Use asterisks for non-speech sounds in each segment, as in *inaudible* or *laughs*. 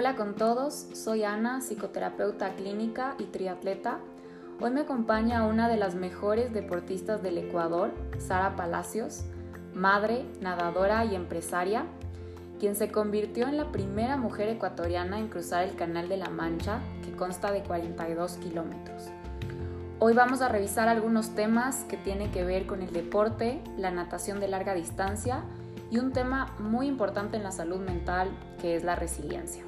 Hola con todos, soy Ana, psicoterapeuta clínica y triatleta. Hoy me acompaña una de las mejores deportistas del Ecuador, Sara Palacios, madre, nadadora y empresaria, quien se convirtió en la primera mujer ecuatoriana en cruzar el Canal de la Mancha, que consta de 42 kilómetros. Hoy vamos a revisar algunos temas que tienen que ver con el deporte, la natación de larga distancia y un tema muy importante en la salud mental que es la resiliencia.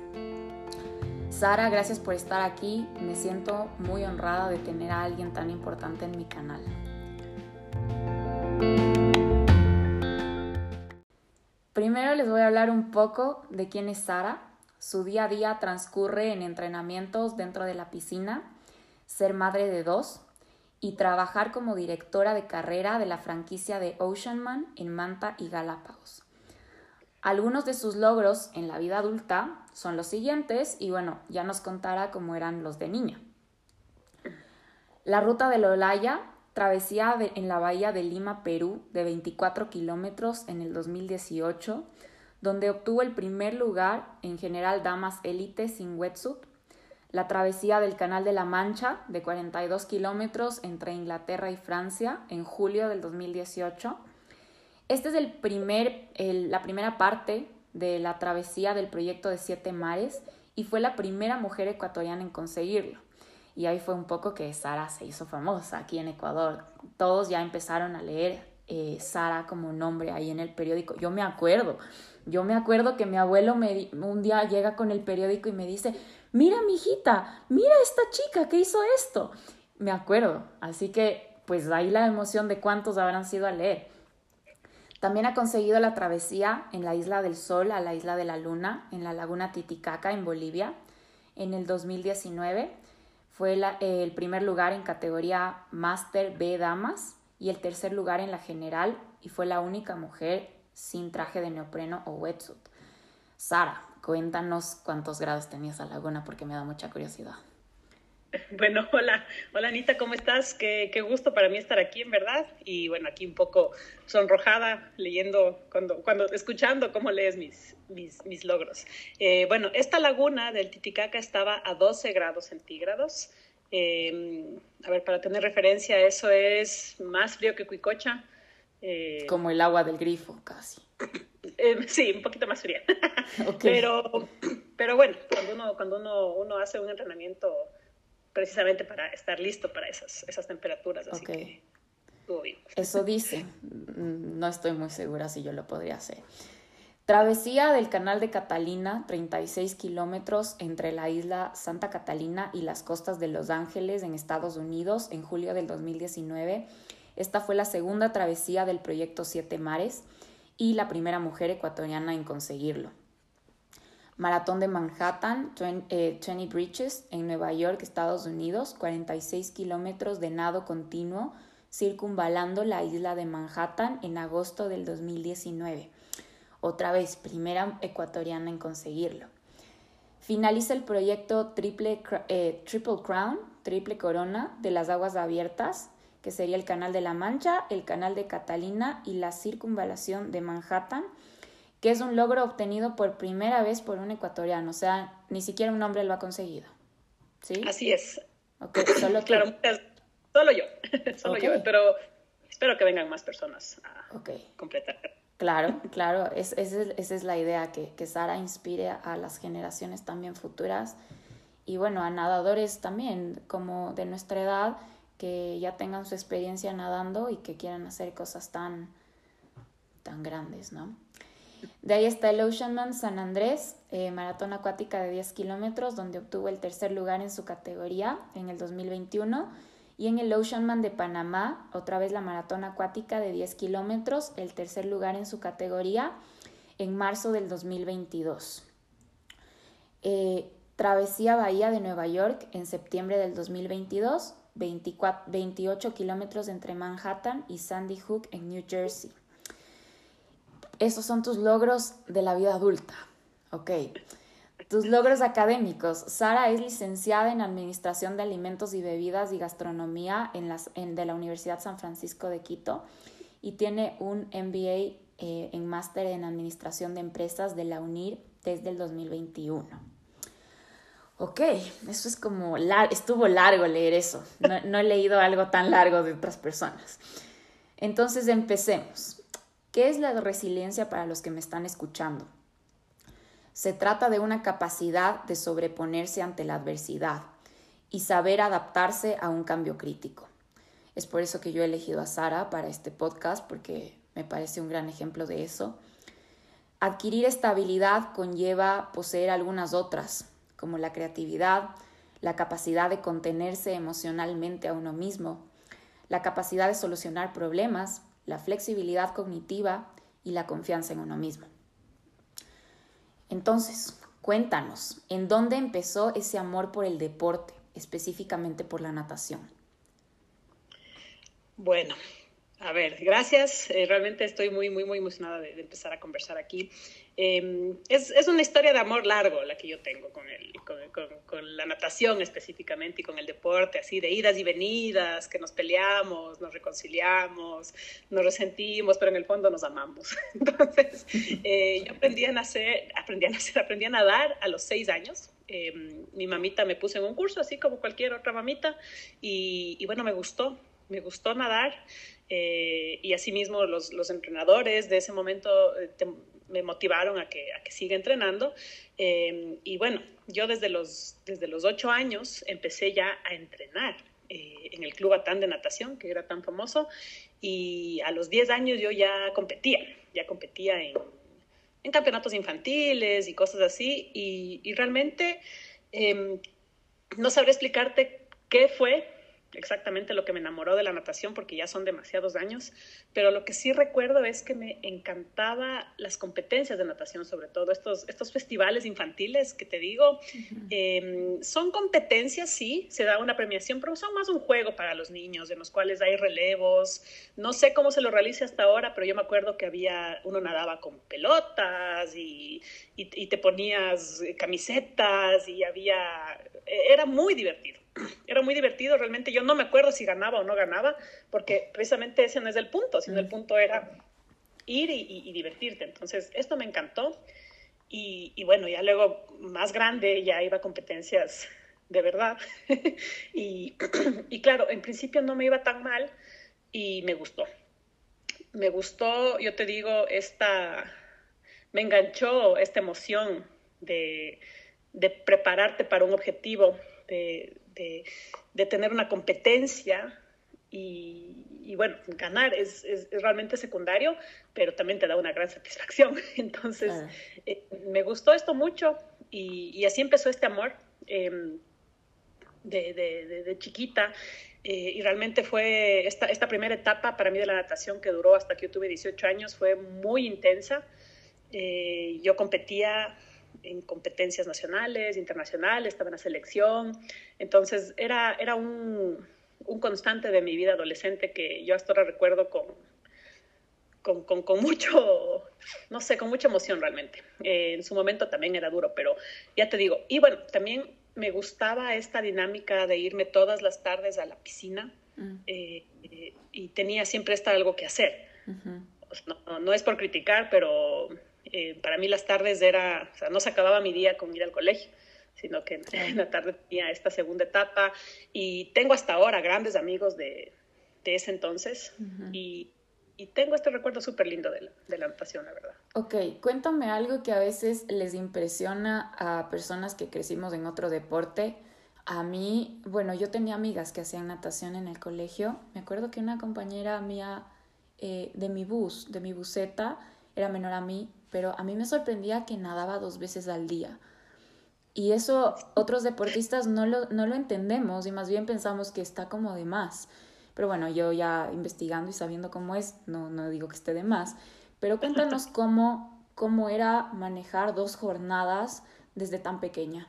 Sara, gracias por estar aquí. Me siento muy honrada de tener a alguien tan importante en mi canal. Primero les voy a hablar un poco de quién es Sara. Su día a día transcurre en entrenamientos dentro de la piscina, ser madre de dos y trabajar como directora de carrera de la franquicia de Oceanman en Manta y Galápagos. Algunos de sus logros en la vida adulta son los siguientes y bueno, ya nos contará cómo eran los de niña. La ruta de Lolaya, travesía en la bahía de Lima, Perú, de 24 kilómetros en el 2018, donde obtuvo el primer lugar en general damas élite sin wetsuit la travesía del Canal de la Mancha de 42 kilómetros entre Inglaterra y Francia en julio del 2018. Esta es el primer, la primera parte de la travesía del proyecto de Siete Mares y fue la primera mujer ecuatoriana en conseguirlo. Y ahí fue un poco que Sara se hizo famosa aquí en Ecuador. Todos ya empezaron a leer eh, Sara como nombre ahí en el periódico. Yo me acuerdo, yo me acuerdo que mi abuelo me, un día llega con el periódico y me dice, mira mi hijita, mira esta chica que hizo esto. Me acuerdo, así que pues ahí la emoción de cuántos habrán sido a leer. También ha conseguido la travesía en la Isla del Sol a la Isla de la Luna, en la Laguna Titicaca, en Bolivia, en el 2019. Fue el primer lugar en categoría Master B Damas y el tercer lugar en la general y fue la única mujer sin traje de neopreno o wetsuit. Sara, Cuéntanos cuántos grados tenía esa laguna porque me da mucha curiosidad. *laughs* Bueno, hola, hola Anita, ¿cómo estás? Qué, qué, gusto para mí estar aquí, en verdad. Y bueno, aquí un poco sonrojada leyendo, cuando, cuando escuchando cómo lees mis, mis, mis logros. Eh, bueno, esta laguna del Titicaca estaba a 12 grados centígrados. Eh, a ver, para tener referencia, eso es más frío que Cuicocha. Eh, Como el agua del grifo, casi. *coughs* Eh, sí, un poquito más fría. *laughs* Pero, pero bueno, cuando, uno, cuando uno, uno hace un entrenamiento precisamente para estar listo para esas, esas temperaturas, así que bien. Eso dice, no estoy muy segura si yo lo podría hacer. Travesía del Canal de Catalina, 36 kilómetros entre la isla Santa Catalina y las costas de Los Ángeles en Estados Unidos en julio del 2019. Esta fue la segunda travesía del proyecto Siete Mares y la primera mujer ecuatoriana en conseguirlo. Maratón de Manhattan, 20 eh, Bridges, en Nueva York, Estados Unidos, 46 kilómetros de nado continuo, circunvalando la isla de Manhattan en agosto del 2019. Otra vez, primera ecuatoriana en conseguirlo. Finaliza el proyecto Triple, eh, Triple Crown, Triple Corona, de las aguas abiertas, que sería el Canal de la Mancha, el Canal de Catalina y la circunvalación de Manhattan, que es un logro obtenido por primera vez por un ecuatoriano, o sea, ni siquiera un hombre lo ha conseguido. ¿Sí? Así es. Solo *coughs* Claro, solo yo, *laughs* solo yo, pero espero que vengan más personas a completar. Claro, claro, es, esa es la idea, que, que Sara inspire a las generaciones también futuras y bueno, a nadadores también como de nuestra edad que ya tengan su experiencia nadando y que quieran hacer cosas tan, tan grandes, ¿no? De ahí está el Oceanman San Andrés, eh, maratón acuática de 10 kilómetros, donde obtuvo el tercer lugar en su categoría en el 2021. Y en el Oceanman de Panamá, otra vez la maratón acuática de 10 kilómetros, el tercer lugar en su categoría en marzo del 2022. Eh, travesía Bahía de Nueva York en septiembre del 2022 28 kilómetros entre Manhattan y Sandy Hook en New Jersey. Esos son tus logros de la vida adulta. Ok. Tus logros académicos. Sara es licenciada en Administración de Alimentos y Bebidas y Gastronomía en de la Universidad San Francisco de Quito y tiene un MBA eh, en Máster en Administración de Empresas de la UNIR desde el 2021. Ok, eso es como, estuvo largo leer eso. No, he leído algo tan largo de otras personas. Entonces empecemos. ¿Qué es la resiliencia para los que me están escuchando? Se trata de una capacidad de sobreponerse ante la adversidad y saber adaptarse a un cambio crítico. Es por eso que yo he elegido a Sara para este podcast, porque me parece un gran ejemplo de eso. Adquirir estabilidad conlleva poseer algunas otras, como la creatividad, la capacidad de contenerse emocionalmente a uno mismo, la capacidad de solucionar problemas, la flexibilidad cognitiva y la confianza en uno mismo. Entonces, cuéntanos, ¿en dónde empezó ese amor por el deporte, específicamente por la natación? Bueno, a ver, gracias. Eh, realmente estoy muy, muy, muy emocionada de, empezar a conversar aquí. Em, es, es, una historia de amor largo la que yo tengo con, el, con, con, la natación específicamente y con el deporte, así de idas y venidas, que nos peleamos, nos reconciliamos, nos resentimos, pero en el fondo nos amamos. *laughs* Entonces, eh, yo aprendí a nacer, aprendí a nacer, aprendí a nadar a los seis años. Em, mi mamita me puso en un curso, así como cualquier otra mamita, y, y bueno, me gustó, me gustó nadar. Eh, y asimismo los, los, entrenadores de ese momento eh, me motivaron a que, a que siga entrenando. Eh, y bueno, yo desde los, desde los ocho años empecé ya a entrenar en el Club Atán de Natación, que era tan famoso, y a los diez años yo ya competía, ya competía en, en campeonatos infantiles y cosas así, y, y realmente em, no sabré explicarte qué fue exactamente lo que me enamoró de la natación porque ya son demasiados años, pero lo que sí recuerdo es que me encantaba las competencias de natación, sobre todo estos, estos festivales infantiles que te digo, em, son competencias, sí, se da una premiación, pero son más un juego para los niños, en los cuales hay relevos, no sé cómo se lo realice hasta ahora, pero yo me acuerdo que había, uno nadaba con pelotas y, y, y te ponías camisetas y había, era muy divertido era muy divertido, realmente yo no me acuerdo si ganaba o no ganaba, porque precisamente ese no es el punto, sino el punto era ir y, divertirte. Entonces, esto me encantó. Y, bueno, ya luego más grande ya iba a competencias de verdad. *laughs* y, *clears throat* y claro, en principio no me iba tan mal y me gustó. Me gustó, yo te digo, esta, me enganchó esta emoción de, de prepararte para un objetivo, de, de, tener una competencia y, bueno, ganar es, es, realmente secundario, pero también te da una gran satisfacción. *laughs* Entonces, eh, me gustó esto mucho y, así empezó este amor em, de, de, de, chiquita. Eh, y realmente fue esta, esta primera etapa para mí de la natación que duró hasta que yo tuve 18 años, fue muy intensa. Eh, yo competía en competencias nacionales, internacionales, estaba en la selección. Entonces era, era un, un constante de mi vida adolescente que yo hasta ahora recuerdo con, con, con, con, mucho, no sé, con mucha emoción realmente. Eh, en su momento también era duro, pero ya te digo, y bueno, también me gustaba esta dinámica de irme todas las tardes a la piscina mm. eh, y tenía siempre esta algo que hacer. no, no, es por criticar, pero eh, para mí las tardes era, o sea, no se acababa mi día con ir al colegio, sino que en *laughs* la tarde tenía esta segunda etapa y tengo hasta ahora grandes amigos de, de ese entonces y, y, tengo este recuerdo súper lindo de la, de la natación, la verdad. Ok, cuéntame algo que a veces les impresiona a personas que crecimos en otro deporte. A mí, bueno, yo tenía amigas que hacían natación en el colegio. Me acuerdo que una compañera mía eh, de mi bus, de mi buseta, era menor a mí, pero a mí me sorprendía que nadaba dos veces al día. Y eso otros deportistas no lo, no lo entendemos y más bien pensamos que está como de más. Pero bueno, yo ya investigando y sabiendo cómo es, no, no digo que esté de más. Pero cuéntanos *laughs* cómo, cómo era manejar dos jornadas desde tan pequeña.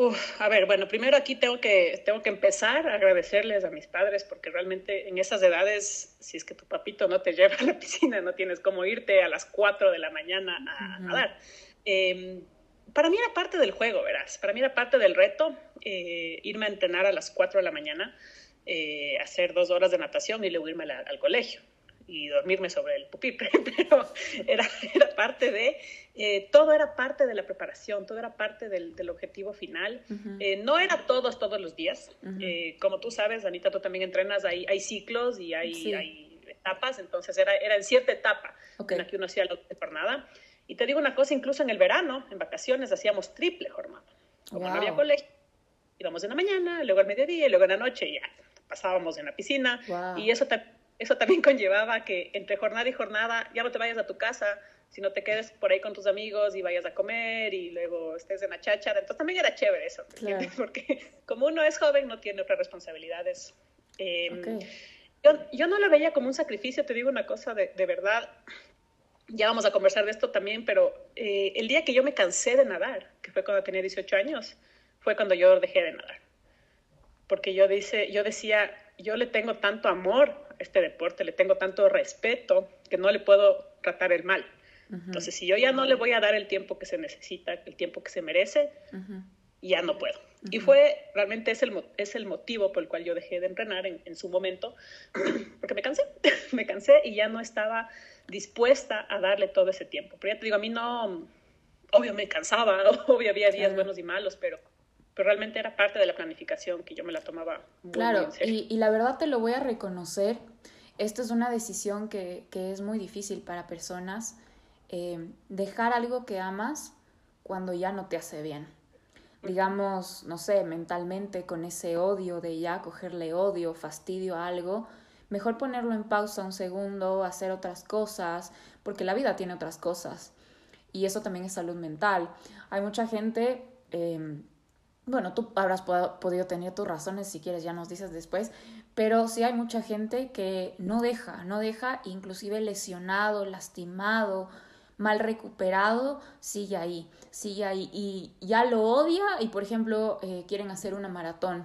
Uf, a ver, bueno, primero aquí tengo que, tengo que empezar a agradecerles a mis padres porque realmente en esas edades, si es que tu papito no te *laughs* lleva a la piscina, no tienes cómo irte a las 4 de la mañana a nadar. Em, para mí era parte del juego, verás, para mí era parte del reto eh, irme a entrenar a las 4 de la mañana, eh, hacer dos horas de natación y luego irme al colegio. Y dormirme sobre el pupitre, *laughs* pero era, era parte de, eh, todo era parte de la preparación, todo era parte del, del objetivo final. eh, no era todos, todos los días. eh, como tú sabes, Anita, tú también entrenas, hay, hay ciclos y hay, Sí. hay etapas, entonces era, era en cierta etapa Ok. en la que uno hacía la jornada. Y te digo una cosa, incluso en el verano, en vacaciones, hacíamos triple jornada. Como no había Wow. colegio, íbamos en la mañana, luego al mediodía y luego en la noche y ya pasábamos en la piscina. Wow. Y eso, ta- eso también *laughs* conllevaba que entre jornada y jornada ya no te vayas a tu casa, sino te quedes por ahí con tus amigos y vayas a comer y luego estés en la cháchara. Entonces también era chévere eso, ¿me Claro. *laughs* Porque como uno es joven no tiene otras responsabilidades. Eh, Ok. yo, yo no lo veía como un sacrificio, te digo una cosa de, de verdad. Ya vamos a conversar de esto también, pero eh, el día que yo me cansé de nadar, que fue cuando tenía 18 años, fue cuando yo dejé de nadar. Porque yo, dice, yo decía, yo le tengo tanto amor a este deporte, le tengo tanto respeto, que no le puedo tratar el mal. Ujú, Entonces, si yo ya no le voy a dar el tiempo que se necesita, el tiempo que se merece, ya no puedo. Y fue, realmente es el, es el motivo por el cual yo dejé de entrenar en, en su momento, *clears throat* porque me cansé, *laughs* me cansé y ya no estaba dispuesta a darle todo ese tiempo. Pero ya te digo, a mí no, obvio me cansaba, *laughs* obvio había días buenos y malos, pero, pero realmente era parte de la planificación que yo me la tomaba muy, Claro, y, y la verdad te lo voy a reconocer. Esto es una decisión que, que es muy difícil para personas. eh, dejar algo que amas cuando ya no te hace bien. Digamos, no sé, mentalmente con ese odio de ya cogerle odio, fastidio a algo, mejor ponerlo en pausa un segundo, hacer otras cosas, porque la vida tiene otras cosas. Y eso también es salud mental. Hay mucha gente, eh, bueno, tú habrás po- podido tener tus razones si quieres, ya nos dices después, pero sí hay mucha gente que no deja, no deja, inclusive lesionado, lastimado, mal recuperado, sigue ahí, sigue ahí y ya lo odia y por ejemplo eh, quieren hacer una maratón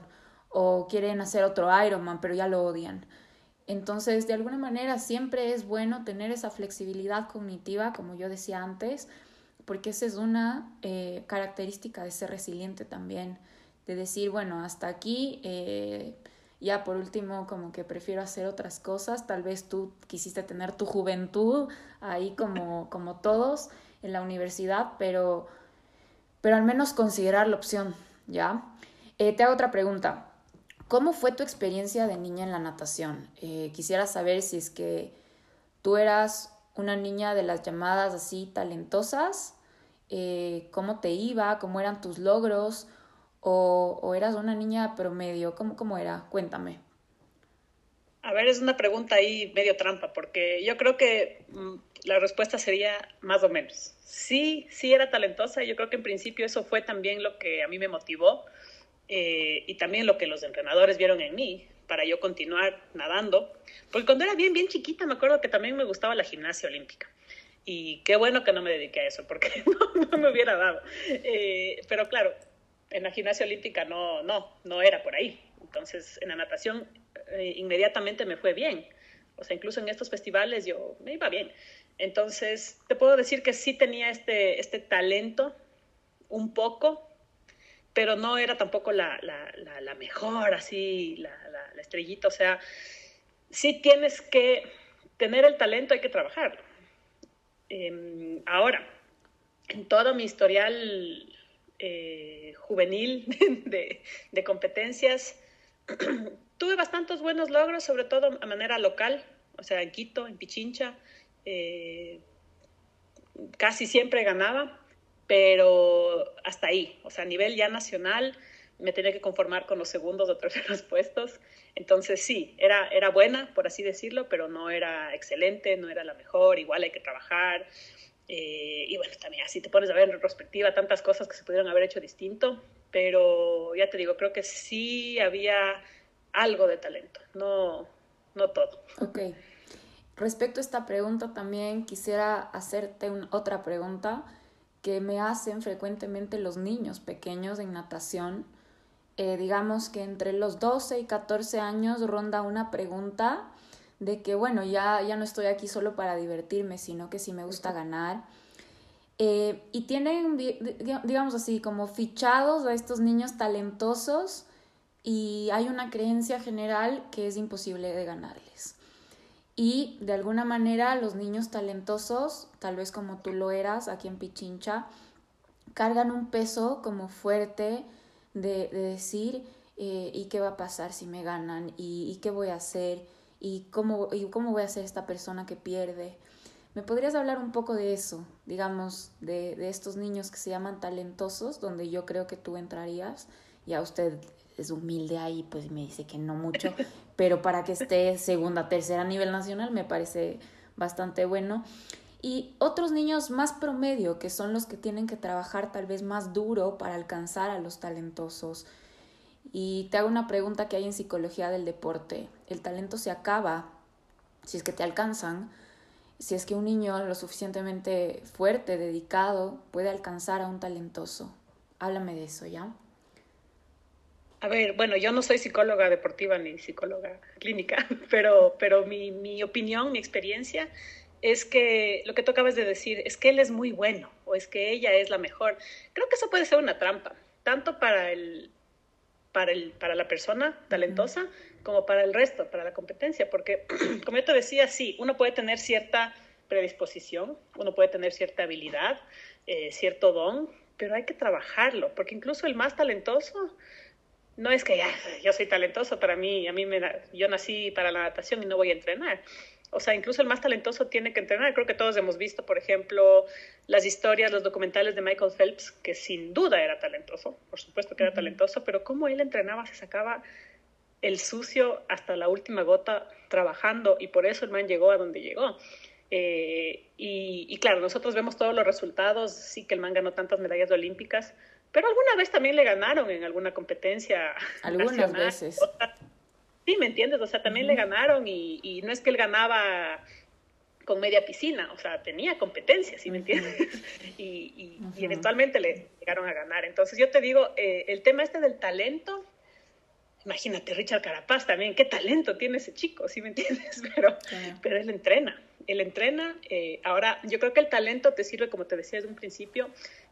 o quieren hacer otro Ironman, pero ya lo odian. Entonces, de alguna manera, siempre es bueno tener esa flexibilidad cognitiva, como yo decía antes, porque esa es una eh, característica de ser resiliente también, de decir, bueno, hasta aquí, eh, ya por último, como que prefiero hacer otras cosas, tal vez tú quisiste tener tu juventud ahí como, como todos en la universidad, pero, pero al menos considerar la opción, ¿ya? Eh, te hago otra pregunta. ¿Cómo fue tu experiencia de niña en la natación? Eh, quisiera saber si es que tú eras una niña de las llamadas así talentosas, eh, cómo te iba, cómo eran tus logros, o, o eras una niña promedio, ¿cómo, cómo era? Cuéntame. A ver, es una pregunta ahí medio trampa, porque yo creo que mm, la respuesta sería más o menos. Sí, sí era talentosa, yo creo que en principio eso fue también lo que a mí me motivó eh, y también lo que los entrenadores vieron en mí para yo continuar nadando. Porque cuando era bien, bien chiquita, me acuerdo que también me gustaba la gimnasia olímpica. Y qué bueno que no me dediqué a eso, porque *laughs* no, me hubiera dado. Eh, pero claro, en la gimnasia olímpica no, no, no era por ahí. Entonces, en la natación eh, inmediatamente me fue bien. O sea, incluso en estos festivales yo me iba bien. Entonces, te puedo decir que sí tenía este, este talento un poco, pero no era tampoco la, la, la, la mejor, así, la, estrellita. O sea, sí tienes que tener el talento, hay que trabajarlo. Eh, ahora, en todo mi historial eh, juvenil *laughs* de, de competencias, *clears throat* tuve bastantes buenos logros, sobre todo a manera local, o sea, en Quito, en Pichincha. Eh, casi siempre ganaba, pero hasta ahí, o sea, a nivel ya nacional me tenía que conformar con los segundos o terceros *laughs* puestos. Entonces sí, era, era buena, por así decirlo, pero no era excelente, no era la mejor, igual hay que trabajar. Eh, y bueno, también así te pones a ver en retrospectiva tantas cosas que se pudieron haber hecho distinto, pero ya te digo, creo que sí había algo de talento, no, no todo. Ok. Respecto a esta pregunta también quisiera hacerte un, otra pregunta que me hacen frecuentemente los niños pequeños en natación. Eh, digamos que entre los 12 y 14 años ronda una pregunta de que, bueno, ya, ya no estoy aquí solo para divertirme, sino que sí me gusta ganar. Eh, y tienen, digamos así, como fichados a estos niños talentosos y hay una creencia general que es imposible de ganarles. Y de alguna manera los niños talentosos, tal vez como tú lo eras aquí en Pichincha, cargan un peso como fuerte de, decir, eh, ¿y qué va a pasar si me ganan? ¿Y, qué voy a hacer? ¿Y cómo, ¿Y cómo voy a ser esta persona que pierde? ¿Me podrías hablar un poco de eso, digamos, de, de estos niños que se llaman talentosos, donde yo creo que tú entrarías? Ya usted es humilde ahí, pues me dice que no mucho, *laughs* pero para que esté segunda, tercera a nivel nacional me parece bastante bueno. Y otros niños más promedio, que son los que tienen que trabajar tal vez más duro para alcanzar a los talentosos. Y te hago una pregunta que hay en psicología del deporte. ¿El talento se acaba si es que te alcanzan? Si es que un niño lo suficientemente fuerte, dedicado, puede alcanzar a un talentoso. Háblame de eso, ¿ya? A ver, bueno, yo no soy psicóloga deportiva ni psicóloga clínica, *laughs* pero, pero mi, mi opinión, mi experiencia es que lo que tú acabas de decir es que él es muy bueno o es que ella es la mejor. Creo que eso puede ser una trampa, tanto para, el, para, el, para la persona talentosa como para el resto, para la competencia, porque *clears throat* como yo te decía, sí, uno puede tener cierta predisposición, uno puede tener cierta habilidad, eh, cierto don, pero hay que trabajarlo, porque incluso el más talentoso no es que ya, yo soy talentoso, para mí, a mí me, yo nací para la natación y no voy a entrenar. O sea, incluso el más talentoso tiene que entrenar. Creo que todos hemos visto, por ejemplo, las historias, los documentales de Michael Phelps, que sin duda era talentoso, por supuesto que era talentoso, pero cómo él entrenaba, se sacaba el sucio hasta la última gota trabajando y por eso el man llegó a donde llegó. Eh, y, y, claro, nosotros vemos todos los resultados, sí que el man ganó tantas medallas olímpicas, pero alguna vez también le ganaron en alguna competencia. Algunas veces. Sí, ¿me entiendes? O sea, también le ganaron y, y, no es que él ganaba con media piscina, o sea, tenía competencia, ¿sí me entiendes? *laughs* y, y, eventualmente le llegaron a ganar. Entonces yo te digo, eh, el tema este del talento, imagínate, Richard Carapaz también, qué talento tiene ese chico, ¿sí me entiendes? *laughs* Pero, pero él entrena, él entrena. Eh, ahora, yo creo que el talento te sirve, como te decía desde un principio,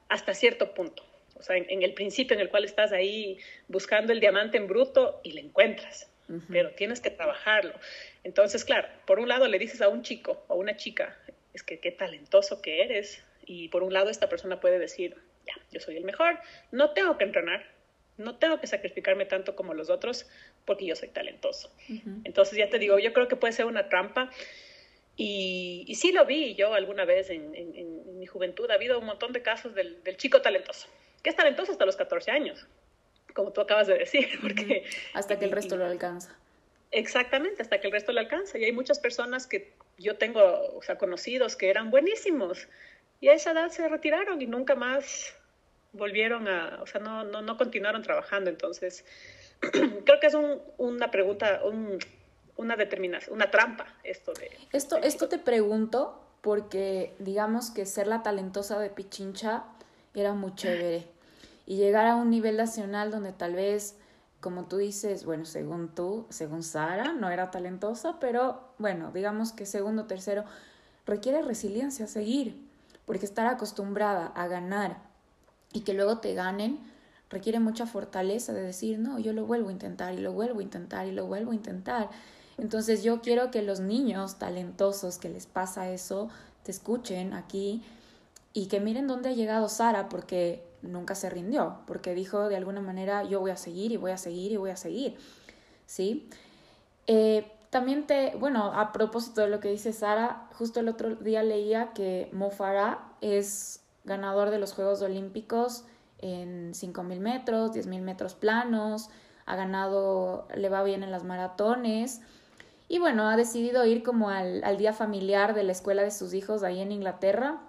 hasta cierto punto o sea, en, el principio en el cual estás ahí buscando el diamante en bruto y le encuentras, pero tienes que trabajarlo. Entonces, claro, por un lado le dices a un chico o a una chica, es que qué talentoso que eres, y por un lado esta persona puede decir, ya, yo soy el mejor, no tengo que entrenar, no tengo que sacrificarme tanto como los otros porque yo soy talentoso. Entonces, ya te digo, yo creo que puede ser una trampa. Y, y sí lo vi yo alguna vez en, en, mi juventud. Ha habido un montón de casos del, del chico talentoso que es talentoso hasta los 14 años, como tú acabas de decir, *laughs* porque... Hasta que el resto lo alcanza. Exactamente, hasta que el resto lo alcanza. Y hay muchas personas que yo tengo, o sea, conocidos que eran buenísimos y a esa edad se retiraron y nunca más volvieron a, o sea, no, no, no continuaron trabajando. Entonces, *clears throat* creo que es un, una pregunta, un, una determinación, una trampa esto de... Esto, esto te pregunto porque digamos que ser la talentosa de Pichincha era muy chévere y llegar a un nivel nacional donde tal vez, como tú dices, bueno, según tú, según Sara, no era talentosa, pero bueno, digamos que segundo, tercero, requiere resiliencia, seguir, porque estar acostumbrada a ganar y que luego te ganen, requiere mucha fortaleza de decir, no, yo lo vuelvo a intentar y lo vuelvo a intentar y lo vuelvo a intentar. Entonces yo quiero que los niños talentosos que les pasa eso, te escuchen aquí y que miren dónde ha llegado Sara porque nunca se rindió, porque dijo de alguna manera yo voy a seguir y voy a seguir y voy a seguir, ¿sí? Eh, también te, bueno, a propósito de lo que dice Sara, justo el otro día leía que Mo Farah es ganador de los Juegos Olímpicos en 5.000 metros, 10.000 metros planos, ha ganado, le va bien en las maratones y bueno, ha decidido ir como al, al día familiar de la escuela de sus hijos ahí en Inglaterra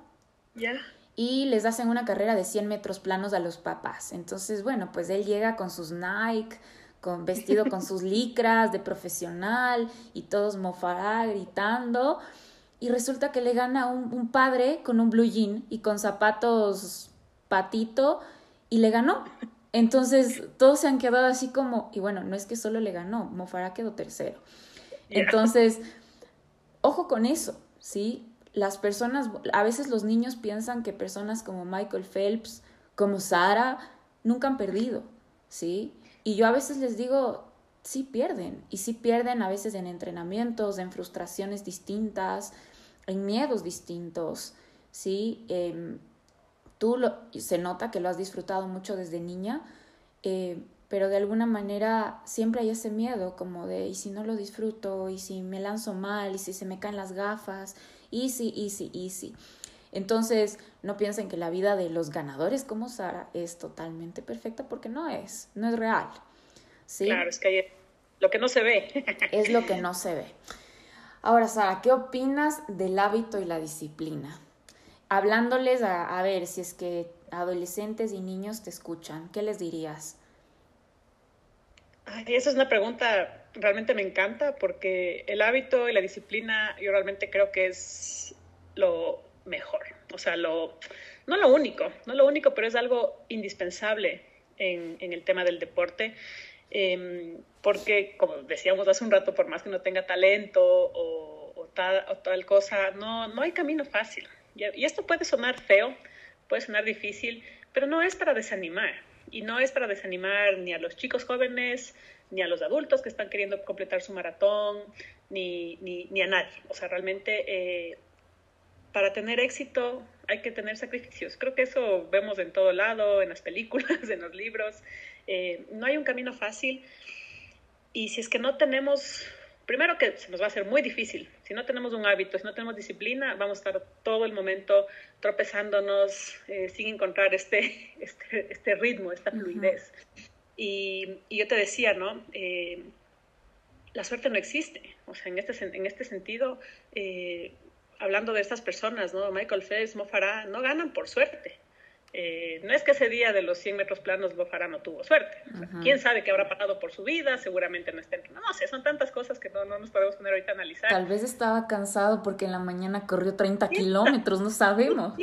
y les hacen una carrera de 100 metros planos a los papás. Entonces, bueno, pues él llega con sus Nike, con, vestido con sus licras de profesional y todos mofará gritando. Y resulta que le gana un, un padre con un blue jean y con zapatos patito y le ganó. Entonces todos se han quedado así como, y bueno, no es que solo le ganó, Mofara quedó tercero. Entonces, ojo con eso, ¿sí? Las personas, a veces los niños piensan que personas como Michael Phelps, como Sara, nunca han perdido, ¿sí? Y yo a veces les digo, sí pierden. Y sí pierden a veces en entrenamientos, en frustraciones distintas, en miedos distintos. ¿sí? Em, tú lo, se nota que lo has disfrutado mucho desde niña, eh, pero de alguna manera siempre hay ese miedo como de, ¿y si no lo disfruto? ¿Y si me lanzo mal? ¿Y si se me caen las gafas? Easy, easy, easy. Entonces, no piensen que la vida de los ganadores como Sara es totalmente perfecta porque no es, no es real. ¿sí? Claro, es que lo que no se ve. *laughs* es lo que no se ve. Ahora, Sara, ¿qué opinas del hábito y la disciplina? Hablándoles a, a ver si es que adolescentes y niños te escuchan, ¿qué les dirías? Ay, esa es una pregunta, realmente me encanta porque el hábito y la disciplina yo realmente creo que es lo mejor. O sea, lo, no lo único, no lo único, pero es algo indispensable en, en el tema del deporte. Eh, porque, como decíamos hace un rato, por más que no tenga talento o, tal, cosa, no, no hay camino fácil. Y, y esto puede sonar feo, puede sonar difícil, pero no es para desanimar. Y no es para desanimar ni a los chicos jóvenes, ni a los adultos que están queriendo completar su maratón, ni, ni, ni a nadie. O sea, realmente eh, para tener éxito hay que tener sacrificios. Creo que eso vemos en todo lado, en las películas, *laughs* en los libros. Eh, no hay un camino fácil. Y si es que no tenemos, primero que se nos va a hacer muy difícil. Si no tenemos un hábito, si no tenemos disciplina, vamos a estar todo el momento tropezándonos eh, sin encontrar este, *laughs* este, este, ritmo, esta fluidez. Uh -huh. Y, y, yo te decía, ¿no? Eh, la suerte no existe. O sea, en este, en este sentido, eh, hablando de estas personas, ¿no? Michael Phelps, Mo Farah, no ganan por suerte. Eh, no es que ese día de los 100 metros planos Mo Farah no tuvo suerte. O sea, -huh. ¿Quién sabe qué habrá pasado por su vida? Seguramente no está... No, no sé, son tantas cosas que no, no, nos podemos poner ahorita a analizar. Tal vez estaba cansado porque en la mañana corrió 30 ¿Sí? kilómetros, no sabemos.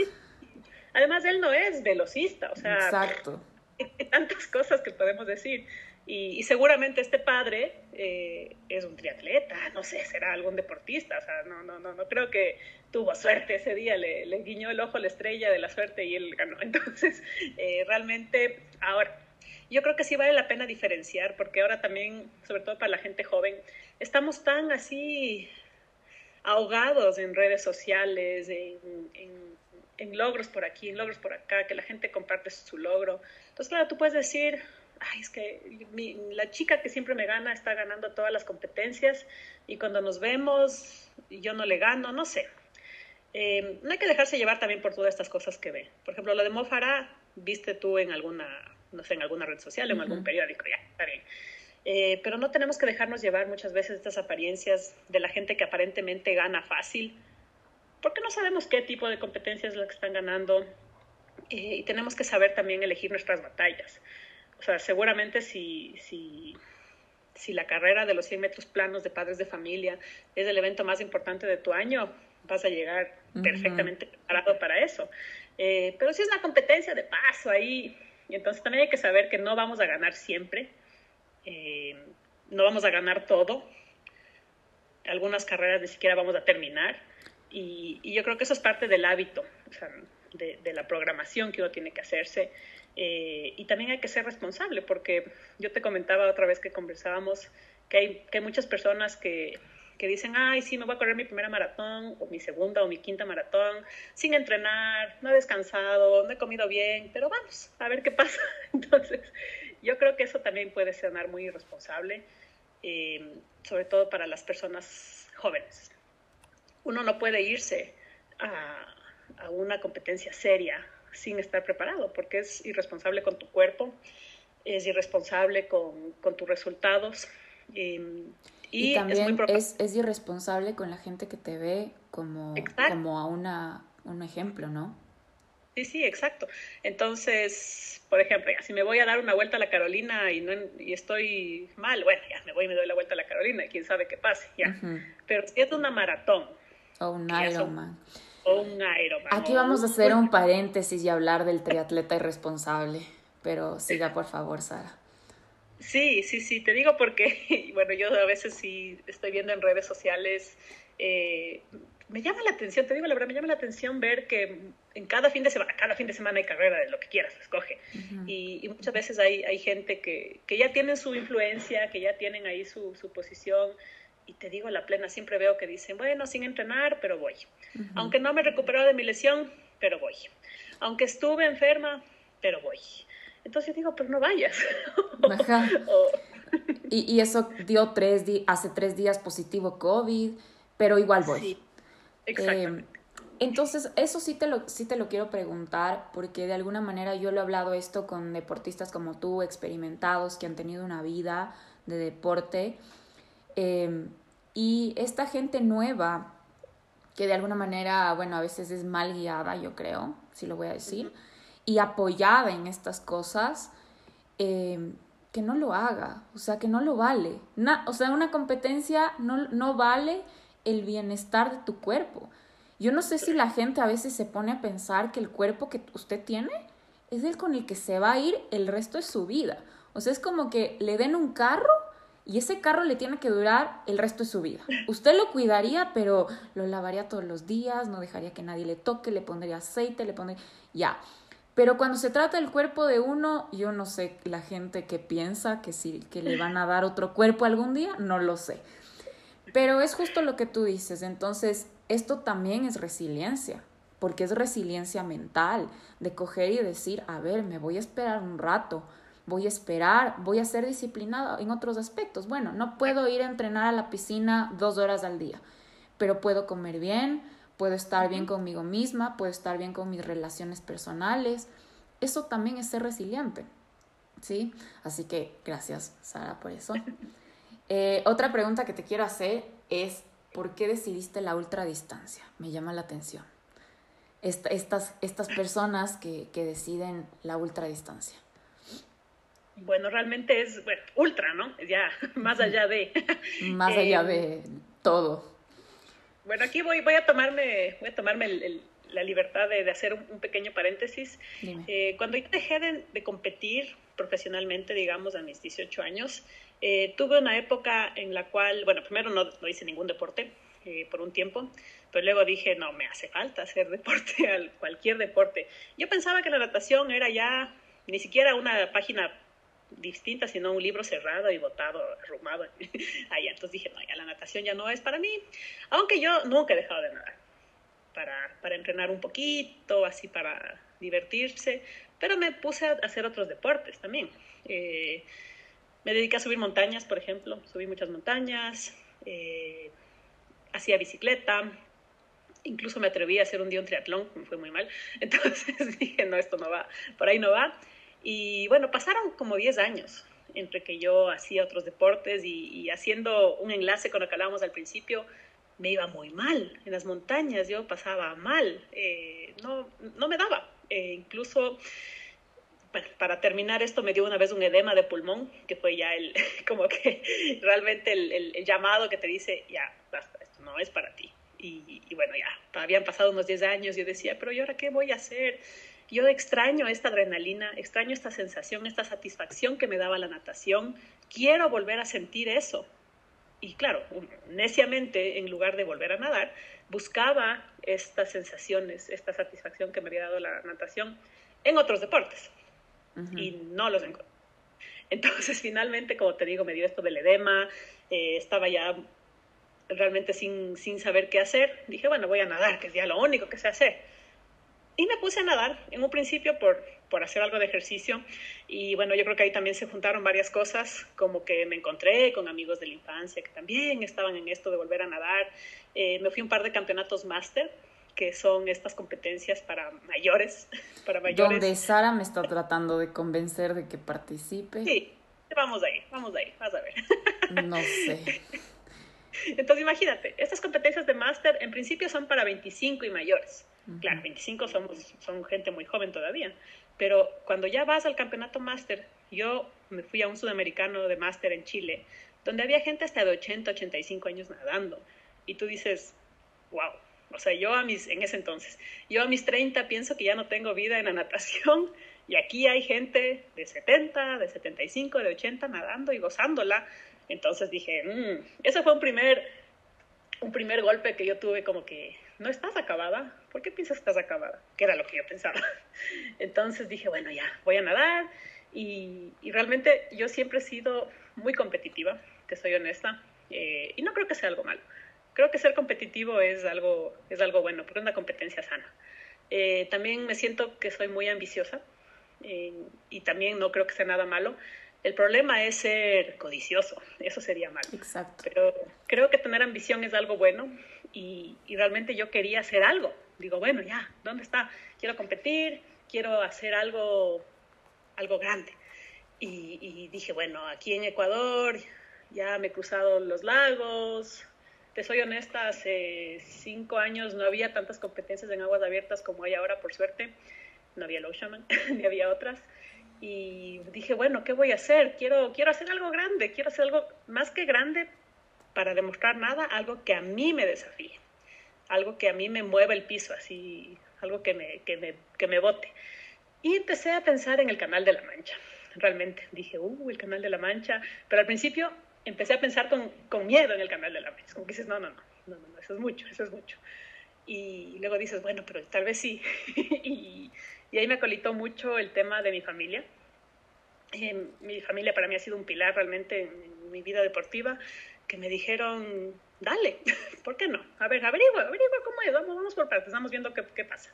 Además, él no es velocista, o sea... Exacto. *laughs* Tantas cosas que podemos decir. Y, seguramente este padre eh, es un triatleta, no sé, será algún deportista, o sea, no, no, no, no creo que tuvo suerte ese día, le, guiñó el ojo la estrella de la suerte y él ganó. *laughs* Entonces, eh, realmente, ahora, yo creo que sí vale la pena diferenciar, porque ahora también, sobre todo para la gente joven, estamos tan así ahogados en redes sociales, en, en, en logros por aquí, en logros por acá, que la gente comparte su logro. Entonces, claro, tú puedes decir, ay, es que mi, la chica que siempre me gana está ganando todas las competencias y cuando nos vemos yo no le gano, no sé. Eh, no hay que dejarse llevar también por todas estas cosas que ve. Por ejemplo, lo de Mofara, viste tú en alguna, no sé, en alguna red social, o en uh -huh. algún periódico, ya, está bien. Eh, pero no tenemos que dejarnos llevar muchas veces estas apariencias de la gente que aparentemente gana fácil, porque no sabemos qué tipo de competencias es la que están ganando eh, y tenemos que saber también elegir nuestras batallas. O sea, seguramente si, si, si la carrera de los 100 metros planos de padres de familia es el evento más importante de tu año, vas a llegar uh -huh. perfectamente preparado para eso. Eh, pero si es una competencia de paso ahí, entonces también hay que saber que no vamos a ganar siempre, eh, no vamos a ganar todo, algunas carreras ni siquiera vamos a terminar, y, yo creo que eso es parte del hábito, de, la programación que uno tiene que hacerse. Eh, y también hay que ser responsable, porque yo te comentaba otra vez que conversábamos que hay, que muchas personas que, que dicen, ay, sí, me voy a correr mi primera maratón, o mi segunda o mi quinta maratón, sin entrenar, no he descansado, no he comido bien, pero vamos, a ver qué pasa. *laughs* Entonces, yo creo que eso también puede sonar muy irresponsable, eh, sobre todo para las personas jóvenes. Uno no puede irse a, a una competencia seria sin estar preparado, porque es irresponsable con tu cuerpo, es irresponsable con, con tus resultados. Eh, y, y, también es, es, es, irresponsable con la gente que te ve como, como a una, un ejemplo, ¿no? Sí, sí, exacto. Entonces, por ejemplo, ya, si me voy a dar una vuelta a la Carolina y, no, y estoy mal, bueno, ya me voy y me doy la vuelta a la Carolina, quién sabe qué pase, ya. Uh -huh. Pero si es una maratón. O un Ironman. O un Ironman. Aquí vamos a hacer un paréntesis y hablar del triatleta irresponsable, pero siga por favor, Sara. Sí, sí, sí, te digo porque, *laughs* bueno, yo a veces sí estoy viendo en redes sociales, eh, me llama la atención, te digo la verdad, me llama la atención ver que en cada fin de semana, cada fin de semana hay carrera de lo que quieras, escoge. y, muchas veces hay, hay gente que, que, ya tienen su influencia, que ya tienen ahí su, su, posición. Y te digo la plena, siempre veo que dicen, bueno, sin entrenar, pero voy. Aunque no me he recuperado de mi lesión, pero voy. Aunque estuve enferma, pero voy. Entonces yo digo, pero no vayas. *laughs* Ajá. y, y, eso dio tres hace tres días positivo COVID, pero igual voy. Sí. Exactamente. Eh, entonces, eso sí te, lo, sí te lo quiero preguntar, porque de alguna manera yo lo he hablado esto con deportistas como tú, experimentados, que han tenido una vida de deporte. Em, y esta gente nueva, que de alguna manera, bueno, a veces es mal guiada, yo creo, si lo voy a decir, y apoyada en estas cosas, em, que no lo haga, o sea, que no lo vale. o sea, una competencia no, no vale el bienestar de tu cuerpo. Yo no sé si la gente a veces se pone a pensar que el cuerpo que usted tiene es el con el que se va a ir el resto de su vida. O sea, es como que le den un carro y ese carro le tiene que durar el resto de su vida. Usted lo cuidaría, pero lo lavaría todos los días, no dejaría que nadie le toque, le pondría aceite, le pondría... Ya. Pero cuando se trata del cuerpo de uno, yo no sé la gente que piensa que si que le van a dar otro cuerpo algún día, no lo sé. Pero es justo lo que tú dices. Entonces, esto también es resiliencia, porque es resiliencia mental, de coger y decir, a ver, me voy a esperar un rato, voy a esperar, voy a ser disciplinado en otros aspectos. Bueno, no puedo ir a entrenar a la piscina dos horas al día, pero puedo comer bien, puedo estar bien conmigo misma, puedo estar bien con mis relaciones personales. Eso también es ser resiliente. ¿Sí? Así que gracias, Sara, por eso. *laughs* Eh, otra pregunta que te quiero hacer es, ¿por qué decidiste la ultradistancia? Me llama la atención. estas, estas personas que, que deciden la ultradistancia. Bueno, realmente es ultra, ¿no? Ya, *laughs* más allá de. *laughs* más allá de eh, todo. Bueno, aquí voy, voy a tomarme, voy a tomarme la libertad de, hacer un, pequeño paréntesis. Eh, cuando yo dejé de, de, competir profesionalmente, digamos, a mis 18 años, eh, tuve una época en la cual, bueno, primero no, no hice ningún deporte eh, por un tiempo, pero luego dije, no, me hace falta hacer *laughs* deporte, cualquier deporte. Yo pensaba que la natación era ya ni siquiera una página distinta, sino un libro cerrado y botado, arrumado. *laughs* Ahí, entonces dije, no, ya la natación ya no es para mí, aunque yo nunca he dejado de nadar, para, para entrenar un poquito, así para divertirse, pero me puse a hacer otros deportes también. Eh, me dediqué a subir montañas, por ejemplo, subí muchas montañas, eh, hacía bicicleta, incluso me atreví a hacer un día un triatlón, me fue muy mal, *laughs* entonces *laughs* dije, no, esto no va, por ahí no va. Y bueno, pasaron como 10 años entre que yo hacía otros deportes y, haciendo un enlace con lo que hablábamos al principio, me iba muy mal en las montañas, yo pasaba mal, eh, no, no me daba, eh, incluso para terminar esto me dio una vez un edema de pulmón, que fue ya el, *laughs* como que realmente el, llamado que te dice, ya, basta, esto no es para ti. Y, y, bueno, ya, habían pasado unos 10 años, yo decía, pero ¿y ahora qué voy a hacer? Yo extraño esta adrenalina, extraño esta sensación, esta satisfacción que me daba la natación, quiero volver a sentir eso. Y claro, neciamente, en lugar de volver a nadar, buscaba estas sensaciones, esta satisfacción que me había dado la natación en otros deportes y no los encontré. Entonces, *laughs* finalmente, como te digo, me dio esto del edema, eh, estaba ya realmente sin, sin saber qué hacer. Dije, bueno, voy a nadar, que es ya lo único que sé hacer. Y me puse a nadar, en un principio por, por hacer algo de ejercicio. Y bueno, yo creo que ahí también se juntaron varias cosas, como que me encontré con amigos de la infancia que también estaban en esto de volver a nadar. Eh, me fui un par de campeonatos máster que son estas competencias para mayores, *laughs* para mayores. Donde Sara me está tratando de convencer de que participe. Sí, vamos ahí, vamos ahí, vas a ver. *laughs* No sé. Entonces imagínate, estas competencias de máster en principio son para 25 y mayores. Claro, 25 somos, son gente muy joven todavía, pero cuando ya vas al campeonato máster, yo me fui a un sudamericano de máster en Chile, donde había gente hasta de 80, 85 años nadando, y tú dices, wow, o sea, yo a mis, en ese entonces, yo a mis 30 pienso que ya no tengo vida en la natación *laughs* y aquí hay gente de 70, de 75, de 80 nadando y gozándola. Entonces dije, mmm, ese fue un primer, un primer golpe que yo tuve como que, no estás acabada, ¿por qué piensas que estás acabada? Que era lo que yo pensaba. *laughs* Entonces dije, bueno, ya, voy a nadar y, y realmente yo siempre he sido muy competitiva, te soy honesta, eh, y no creo que sea algo malo. Creo que ser competitivo es algo, es algo bueno, porque es una competencia sana. Eh, también me siento que soy muy ambiciosa eh, y también no creo que sea nada malo. El problema es ser codicioso, eso sería malo. Exacto. Pero creo que tener ambición es algo bueno y, y, realmente yo quería hacer algo. Digo, bueno, ya, ¿dónde está? Quiero competir, quiero hacer algo, algo grande. Y, y dije, bueno, aquí en Ecuador ya me he cruzado los lagos. Te soy honesta, hace cinco años no había tantas competencias en aguas abiertas como hay ahora, por suerte. No había el Oceanman, *laughs* ni había otras y dije, bueno, ¿qué voy a hacer? Quiero, quiero hacer algo grande, quiero hacer algo más que grande para demostrar nada, algo que a mí me desafíe, algo que a mí me mueva el piso, así, algo que me, que me, que me bote. Y empecé a pensar en el Canal de la Mancha, realmente. Dije, uh, el Canal de la Mancha, pero al principio empecé a pensar con, con miedo en el Canal de la Mancha, como que dices, no, no, no, no, no, eso es mucho, eso es mucho. Y luego dices, bueno, pero tal vez sí. *laughs* y, y ahí me acolitó mucho el tema de mi familia. Eh, mi familia para mí ha sido un pilar realmente en, mi vida deportiva, que me dijeron, dale, *laughs* ¿por qué no? A ver, averigua, averigua cómo es, vamos, vamos por partes, estamos viendo qué, qué pasa.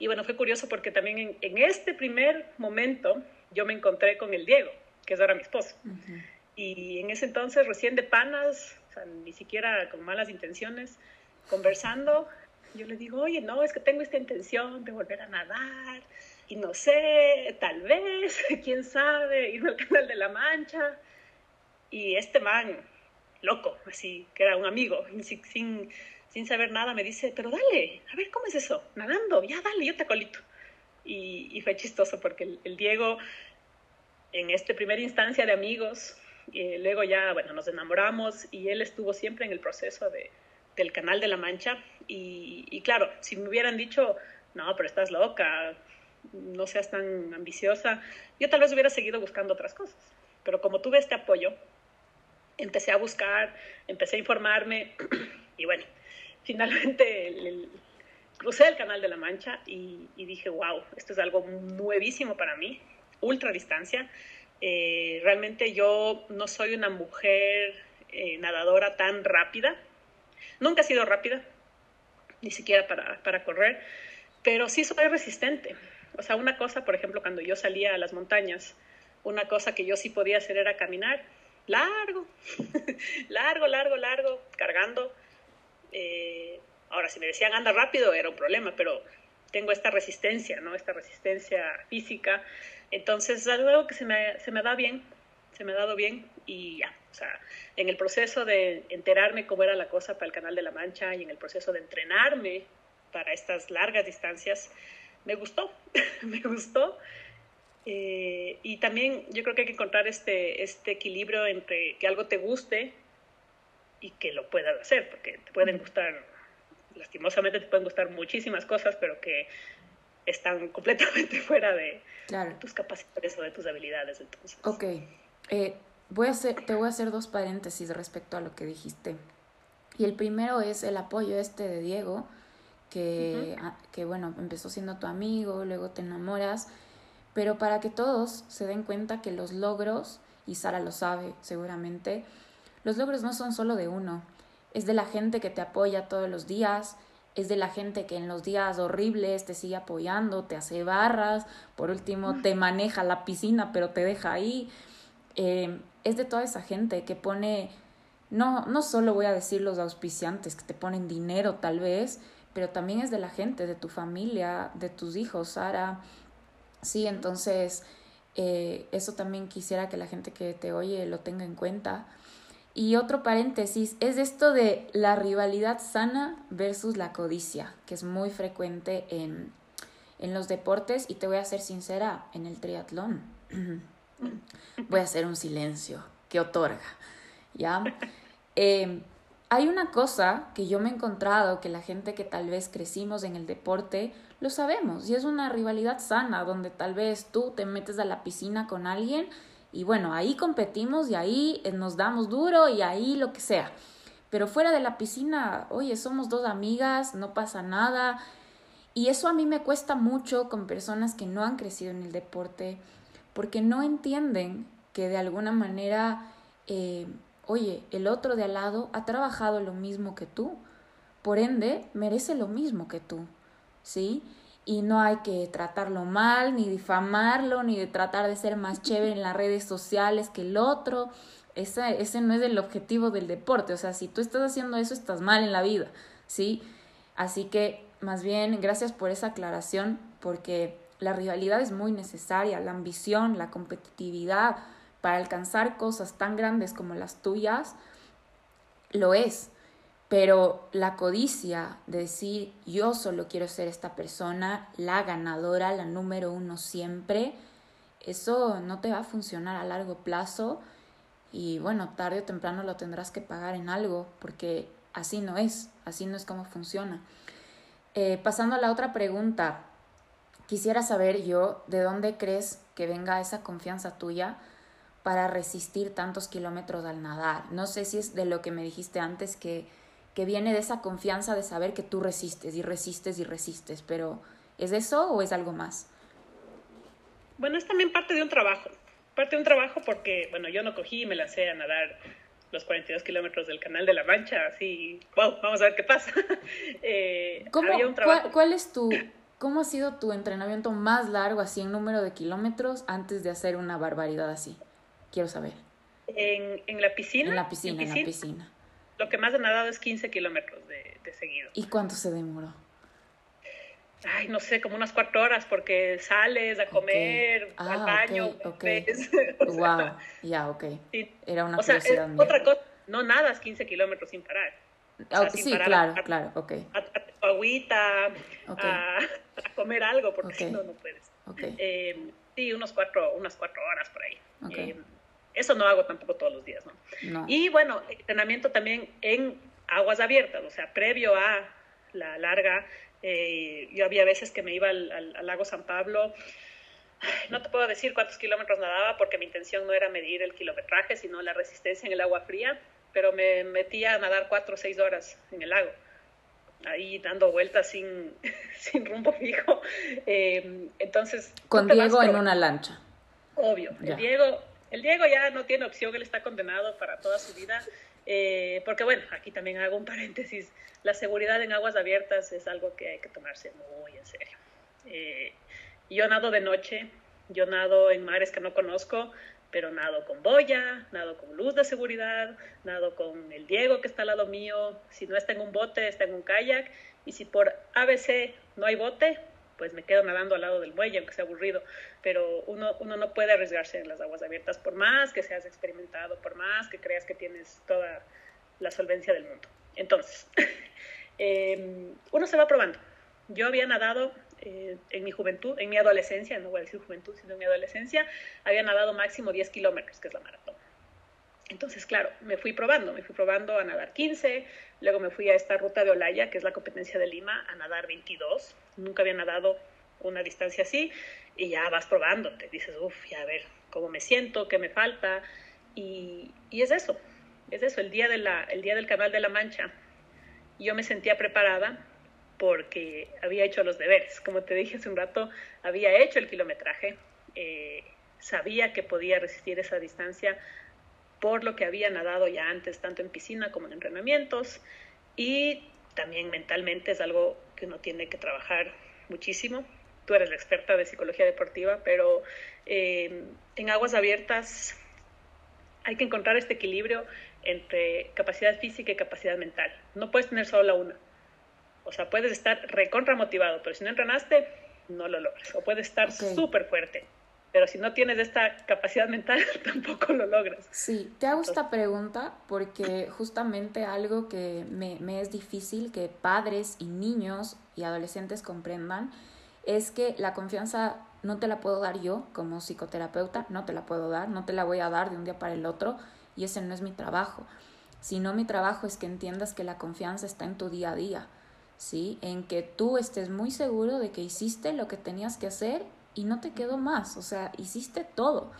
Y bueno, fue curioso porque también en, en, este primer momento yo me encontré con el Diego, que es ahora mi esposo. Uh -huh. Y en ese entonces, recién de panas, o sea, ni siquiera con malas intenciones, conversando, yo le digo, oye, no, es que tengo esta intención de volver a nadar y no sé, tal vez, *laughs* quién sabe, irme al Canal de la Mancha. Y este man, loco, así, que era un amigo, sin, sin, saber nada, me dice, pero dale, a ver, ¿cómo es eso? Nadando, ya dale, yo te colito. Y, y fue chistoso porque el, el, Diego, en este primera instancia de amigos, luego ya, bueno, nos enamoramos y él estuvo siempre en el proceso de, del Canal de la Mancha. Y, claro, si me hubieran dicho, no, pero estás loca, no seas tan ambiciosa, yo tal vez hubiera seguido buscando otras cosas. Pero como tuve este apoyo, empecé a buscar, empecé a informarme *clears throat* y bueno, finalmente crucé el Canal de la Mancha y, y, dije, wow, esto es algo nuevísimo para mí, ultra distancia. Eh, realmente yo no soy una mujer eh, nadadora tan rápida, nunca he sido rápida, ni siquiera para, para correr, pero sí soy resistente. O sea, una cosa, por ejemplo, cuando yo salía a las montañas, una cosa que yo sí podía hacer era caminar largo, *laughs* largo, largo, largo, cargando. Eh, ahora, si me decían anda rápido, era un problema, pero tengo esta resistencia, ¿no? Esta resistencia física. Entonces, es algo que se me, se me da bien, se me ha dado bien y ya. O sea, en el proceso de enterarme cómo era la cosa para el Canal de la Mancha y en el proceso de entrenarme para estas largas distancias, me gustó, *laughs* me gustó. Eh, y también yo creo que hay que encontrar este, este equilibrio entre que algo te guste y que lo puedas hacer, porque te pueden gustar, lastimosamente te pueden gustar muchísimas cosas, pero que están completamente *laughs* fuera de claro. tus capacidades o de tus habilidades. Entonces. Ok, eh, voy a hacer, te voy a hacer dos paréntesis respecto a lo que dijiste. Y el primero es el apoyo este de Diego, que, uh -huh. que bueno, empezó siendo tu amigo, luego te enamoras, pero para que todos se den cuenta que los logros, y Sara lo sabe seguramente, los logros no son solo de uno, es de la gente que te apoya todos los días, es de la gente que en los días horribles te sigue apoyando, te hace barras, por último te maneja la piscina pero te deja ahí, eh, es de toda esa gente que pone, no, no solo voy a decir los auspiciantes que te ponen dinero tal vez, pero también es de la gente, de tu familia, de tus hijos, Sara. Sí, entonces eh, eso también quisiera que la gente que te oye lo tenga en cuenta. Y otro paréntesis es esto de la rivalidad sana versus la codicia, que es muy frecuente en, en los deportes y te voy a ser sincera, en el triatlón. *clears throat* voy a hacer un silencio que otorga, ¿ya? Eh, hay una cosa que yo me he encontrado que la gente que tal vez crecimos en el deporte lo sabemos y es una rivalidad sana donde tal vez tú te metes a la piscina con alguien y bueno, ahí competimos y ahí nos damos duro y ahí lo que sea. Pero fuera de la piscina, oye, somos dos amigas, no pasa nada. Y eso a mí me cuesta mucho con personas que no han crecido en el deporte, porque no entienden que de alguna manera, eh, oye, el otro de al lado ha trabajado lo mismo que tú, por ende, merece lo mismo que tú, ¿sí? Y no hay que tratarlo mal, ni difamarlo, ni de tratar de ser más chévere en las redes sociales que el otro. Ese, ese no es el objetivo del deporte. O sea, si tú estás haciendo eso, estás mal en la vida, ¿sí? Así que, más bien, gracias por esa aclaración, porque la rivalidad es muy necesaria, la ambición, la competitividad para alcanzar cosas tan grandes como las tuyas, lo es. Pero la codicia de decir yo solo quiero ser esta persona, la ganadora, la número uno siempre, eso no te va a funcionar a largo plazo y bueno, tarde o temprano lo tendrás que pagar en algo porque así no es, así no es como funciona. Eh, pasando a la otra pregunta, quisiera saber yo de dónde crees que venga esa confianza tuya para resistir tantos kilómetros al nadar. No sé si es de lo que me dijiste antes que que viene de esa confianza de saber que tú resistes y resistes y resistes, pero ¿es eso o es algo más? Bueno, es también parte de un trabajo, parte de un trabajo porque, bueno, yo no cogí y me lancé a nadar los 42 kilómetros del Canal de la Mancha, así, wow, vamos a ver qué pasa. *laughs* eh, había un trabajo... ¿cuál, es tu, cómo ha sido tu entrenamiento más largo, así en número de kilómetros, antes de hacer una barbaridad así? Quiero saber. En, en la piscina. En la piscina, en la piscina. Lo que más he nadado es 15 kilómetros de, de seguido. ¿Y cuánto se demoró? Ay, no sé, como unas cuatro horas, porque sales a comer, al ah, baño. Okay, *laughs* wow, ya, ok. Era una o sea, Otra cosa, no nadas 15 kilómetros sin parar. sí, claro, claro, ok. A, tu agüita, a, comer algo, porque si no, no puedes. Eh, sí, unos cuatro, unas cuatro horas por ahí. Eh, eso no hago tampoco todos los días, ¿no? Y bueno, entrenamiento también en aguas abiertas, o sea, previo a la larga, eh, yo había veces que me iba al, lago San Pablo, no te puedo decir cuántos kilómetros nadaba porque mi intención no era medir el kilometraje, sino la resistencia en el agua fría, pero me metía a nadar cuatro o seis horas en el lago, ahí dando vueltas sin, *laughs* sin rumbo fijo. Eh, entonces... Con Diego en una lancha. Obvio, Diego el Diego ya no tiene opción, él está condenado para toda su vida, eh, porque bueno, aquí también hago un paréntesis, la seguridad en aguas abiertas es algo que hay que tomarse muy en serio. Eh, yo nado de noche, yo nado en mares que no conozco, pero nado con boya, nado con luz de seguridad, nado con el Diego que está al lado mío, si no está en un bote, está en un kayak, y si por ABC no hay bote, pues me quedo nadando al lado del muelle, aunque sea aburrido, pero uno, uno no puede arriesgarse en las aguas abiertas, por más que seas experimentado, por más que creas que tienes toda la solvencia del mundo. Entonces, *laughs* em, uno se va probando. Yo había nadado eh, en mi juventud, en mi adolescencia, no voy a decir juventud, sino en mi adolescencia, había nadado máximo 10 kilómetros, que es la maratón. Entonces, claro, me fui probando, me fui probando a nadar 15, luego me fui a esta ruta de Olaya, que es la competencia de Lima, a nadar 22. Nunca había nadado una distancia así y ya vas probándote, dices, uff, ya a ver cómo me siento, qué me falta. Y, y, es eso, es eso, el día, de la, el día del Canal de la Mancha. Yo me sentía preparada porque había hecho los deberes. Como te dije hace un rato, había hecho el kilometraje, eh, sabía que podía resistir esa distancia por lo que había nadado ya antes, tanto en piscina como en entrenamientos. Y también mentalmente es algo que uno tiene que trabajar muchísimo. Tú eres la experta de psicología deportiva, pero eh, en aguas abiertas hay que encontrar este equilibrio entre capacidad física y capacidad mental. No puedes tener solo la una. O sea, puedes estar recontra motivado, pero si no entrenaste, no lo logras. O puedes estar súper fuerte, pero si no tienes esta capacidad mental, *laughs* tampoco lo logras. Sí, te hago esta pregunta porque justamente algo que me, me, es difícil que padres y niños y adolescentes comprendan es que la confianza no te la puedo dar yo como psicoterapeuta, no te la puedo dar, no te la voy a dar de un día para el otro y ese no es mi trabajo. Sino mi trabajo es que entiendas que la confianza está en tu día a día, ¿sí? En que tú estés muy seguro de que hiciste lo que tenías que hacer y no te quedó más, o sea, hiciste todo.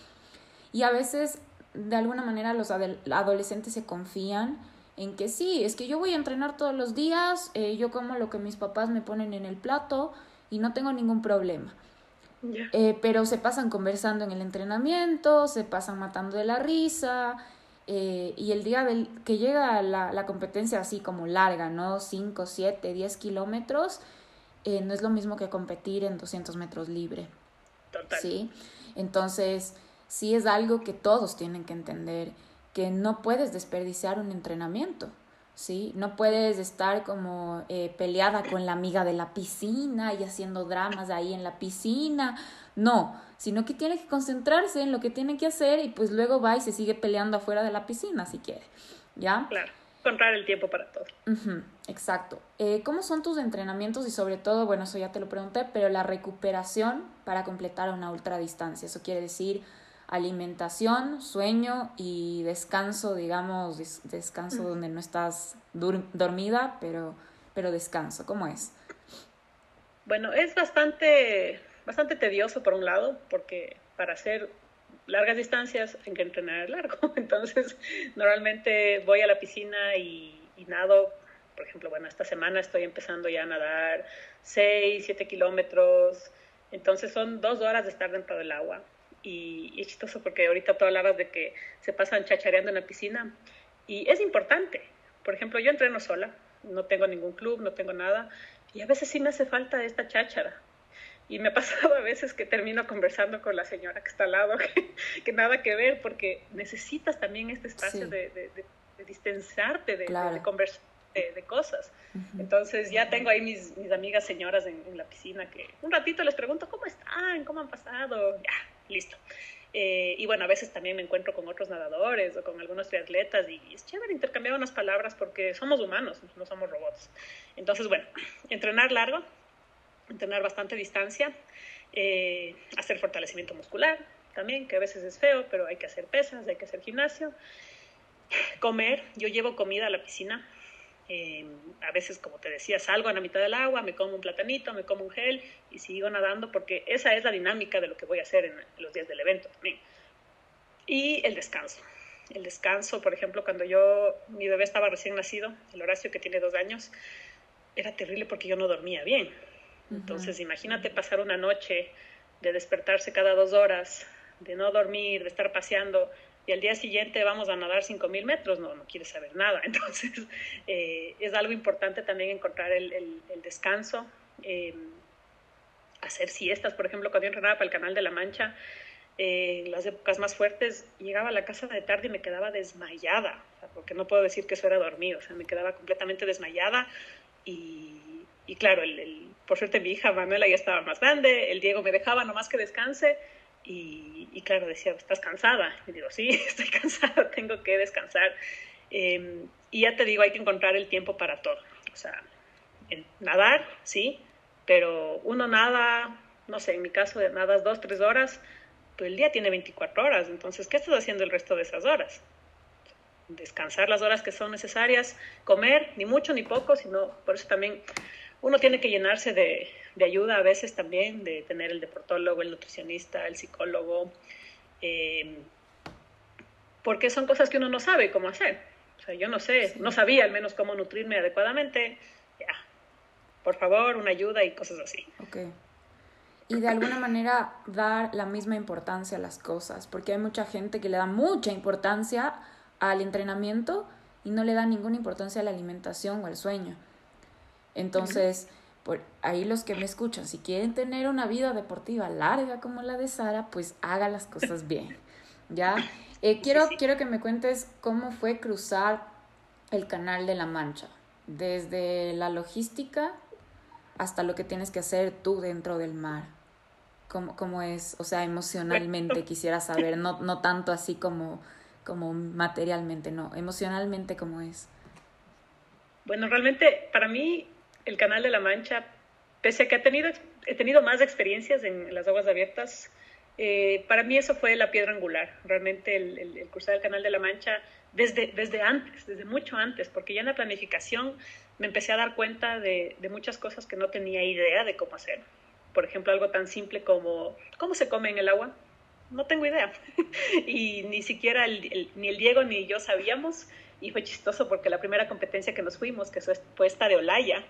Y a veces, de alguna manera, los adolescentes se confían en que sí, es que yo voy a entrenar todos los días, eh, yo como lo que mis papás me ponen en el plato y no tengo ningún problema. Eh, pero se pasan conversando en el entrenamiento, se pasan matando de la risa, eh, y el día del, que llega la, la, competencia así como larga, ¿no? 5, 7, 10 kilómetros, eh, no es lo mismo que competir en 200 metros libre. Total. ¿Sí? Entonces, sí es algo que todos tienen que entender, que no puedes desperdiciar un entrenamiento. ¿sí? No puedes estar como eh, peleada con la amiga de la piscina y haciendo dramas ahí en la piscina. No, sino que tiene que concentrarse en lo que tiene que hacer y pues luego va y se sigue peleando afuera de la piscina si quiere. ¿Ya? Claro, encontrar el tiempo para todo. exacto. Eh, ¿Cómo son tus entrenamientos y sobre todo, bueno, eso ya te lo pregunté, pero la recuperación para completar una ultradistancia? Eso quiere decir alimentación, sueño y descanso, digamos, descanso donde no estás dormida, pero, pero descanso. ¿Cómo es? Bueno, es bastante, bastante tedioso por un lado, porque para hacer largas distancias hay que entrenar largo. *laughs* Entonces, normalmente voy a la piscina y, y nado. Por ejemplo, bueno, esta semana estoy empezando ya a nadar 6, 7 kilómetros. Entonces son dos horas de estar dentro del agua y, es chistoso porque ahorita tú hablabas de que se pasan chachareando en la piscina y es importante. Por ejemplo, yo entreno sola, no tengo ningún club, no tengo nada y a veces sí me hace falta esta cháchara. Y me ha pasado a veces que termino conversando con la señora que está al lado, *laughs* que, nada que ver, porque necesitas también este espacio de, de, de, distensarte, de, conversar de, cosas. Entonces ya tengo ahí mis, mis amigas señoras en, en, la piscina que un ratito les pregunto, ¿cómo están? ¿Cómo han pasado? Ya, listo. Eh, y bueno, a veces también me encuentro con otros nadadores o con algunos triatletas y, es chévere intercambiar unas palabras porque somos humanos, no somos robots. Entonces, bueno, entrenar largo, entrenar bastante distancia, eh, hacer fortalecimiento muscular también, que a veces es feo, pero hay que hacer pesas, hay que hacer gimnasio. Comer, yo llevo comida a la piscina, eh, a veces, como te decía, salgo a la mitad del agua, me como un platanito, me como un gel y sigo nadando porque esa es la dinámica de lo que voy a hacer en los días del evento también. Y el descanso. El descanso, por ejemplo, cuando yo, mi bebé estaba recién nacido, el Horacio que tiene dos años, era terrible porque yo no dormía bien. Entonces, imagínate pasar una noche de despertarse cada dos horas, de no dormir, de estar paseando, y al día siguiente vamos a nadar 5.000 metros, no, no quieres saber nada. *laughs* Entonces, eh, es algo importante también encontrar el, descanso, eh, hacer siestas, por ejemplo, cuando yo entrenaba para el Canal de la Mancha, eh, en las épocas más fuertes, llegaba a la casa de tarde y me quedaba desmayada, porque no puedo decir que eso era dormir, o sea, me quedaba completamente desmayada y, y claro, el, por suerte mi hija Manuela ya estaba más grande, el Diego me dejaba nomás que descanse, y, claro, decía, ¿estás cansada? Y digo, sí, *laughs* estoy cansada, *laughs* tengo que descansar. Em, y ya te digo, hay que encontrar el tiempo para todo. O sea, nadar, sí, pero uno nada, no sé, en mi caso nadas dos, tres horas, pues el día tiene 24 horas. Entonces, ¿qué estás haciendo el resto de esas horas? Descansar las horas que son necesarias, comer, ni mucho ni poco, sino por eso también uno tiene que llenarse de, de ayuda a veces también, de tener el deportólogo, el nutricionista, el psicólogo, eh, porque son cosas que uno no sabe cómo hacer. O sea, yo no sé, no sabía al menos cómo nutrirme adecuadamente. Ya, por favor, una ayuda y cosas así. Y de alguna manera dar la misma importancia a las cosas, porque hay mucha gente que le da mucha importancia al entrenamiento y no le da ninguna importancia a la alimentación o al sueño. Entonces, por ahí los que me escuchan, si quieren tener una vida deportiva larga como la de Sara, pues haga las cosas bien. ¿Ya? Eh, quiero, quiero que me cuentes cómo fue cruzar el canal de la Mancha, desde la logística hasta lo que tienes que hacer tú dentro del mar. ¿Cómo, cómo es? O sea, emocionalmente quisiera *laughs* saber, no, no tanto así como, como materialmente, no, emocionalmente cómo es. Bueno, realmente para mí el Canal de la Mancha, pese a que he tenido, he tenido más experiencias en las aguas abiertas, eh, para mí eso fue la piedra angular, realmente el, el, el Canal de la Mancha desde, desde antes, desde mucho antes, porque ya en la planificación me empecé a dar cuenta de, de muchas cosas que no tenía idea de cómo hacer. Por ejemplo, algo tan simple como cómo se come en el agua, no tengo idea. *laughs* y ni siquiera ni el Diego ni yo sabíamos. Y fue chistoso porque la primera competencia que nos fuimos, que fue esta de Olaya,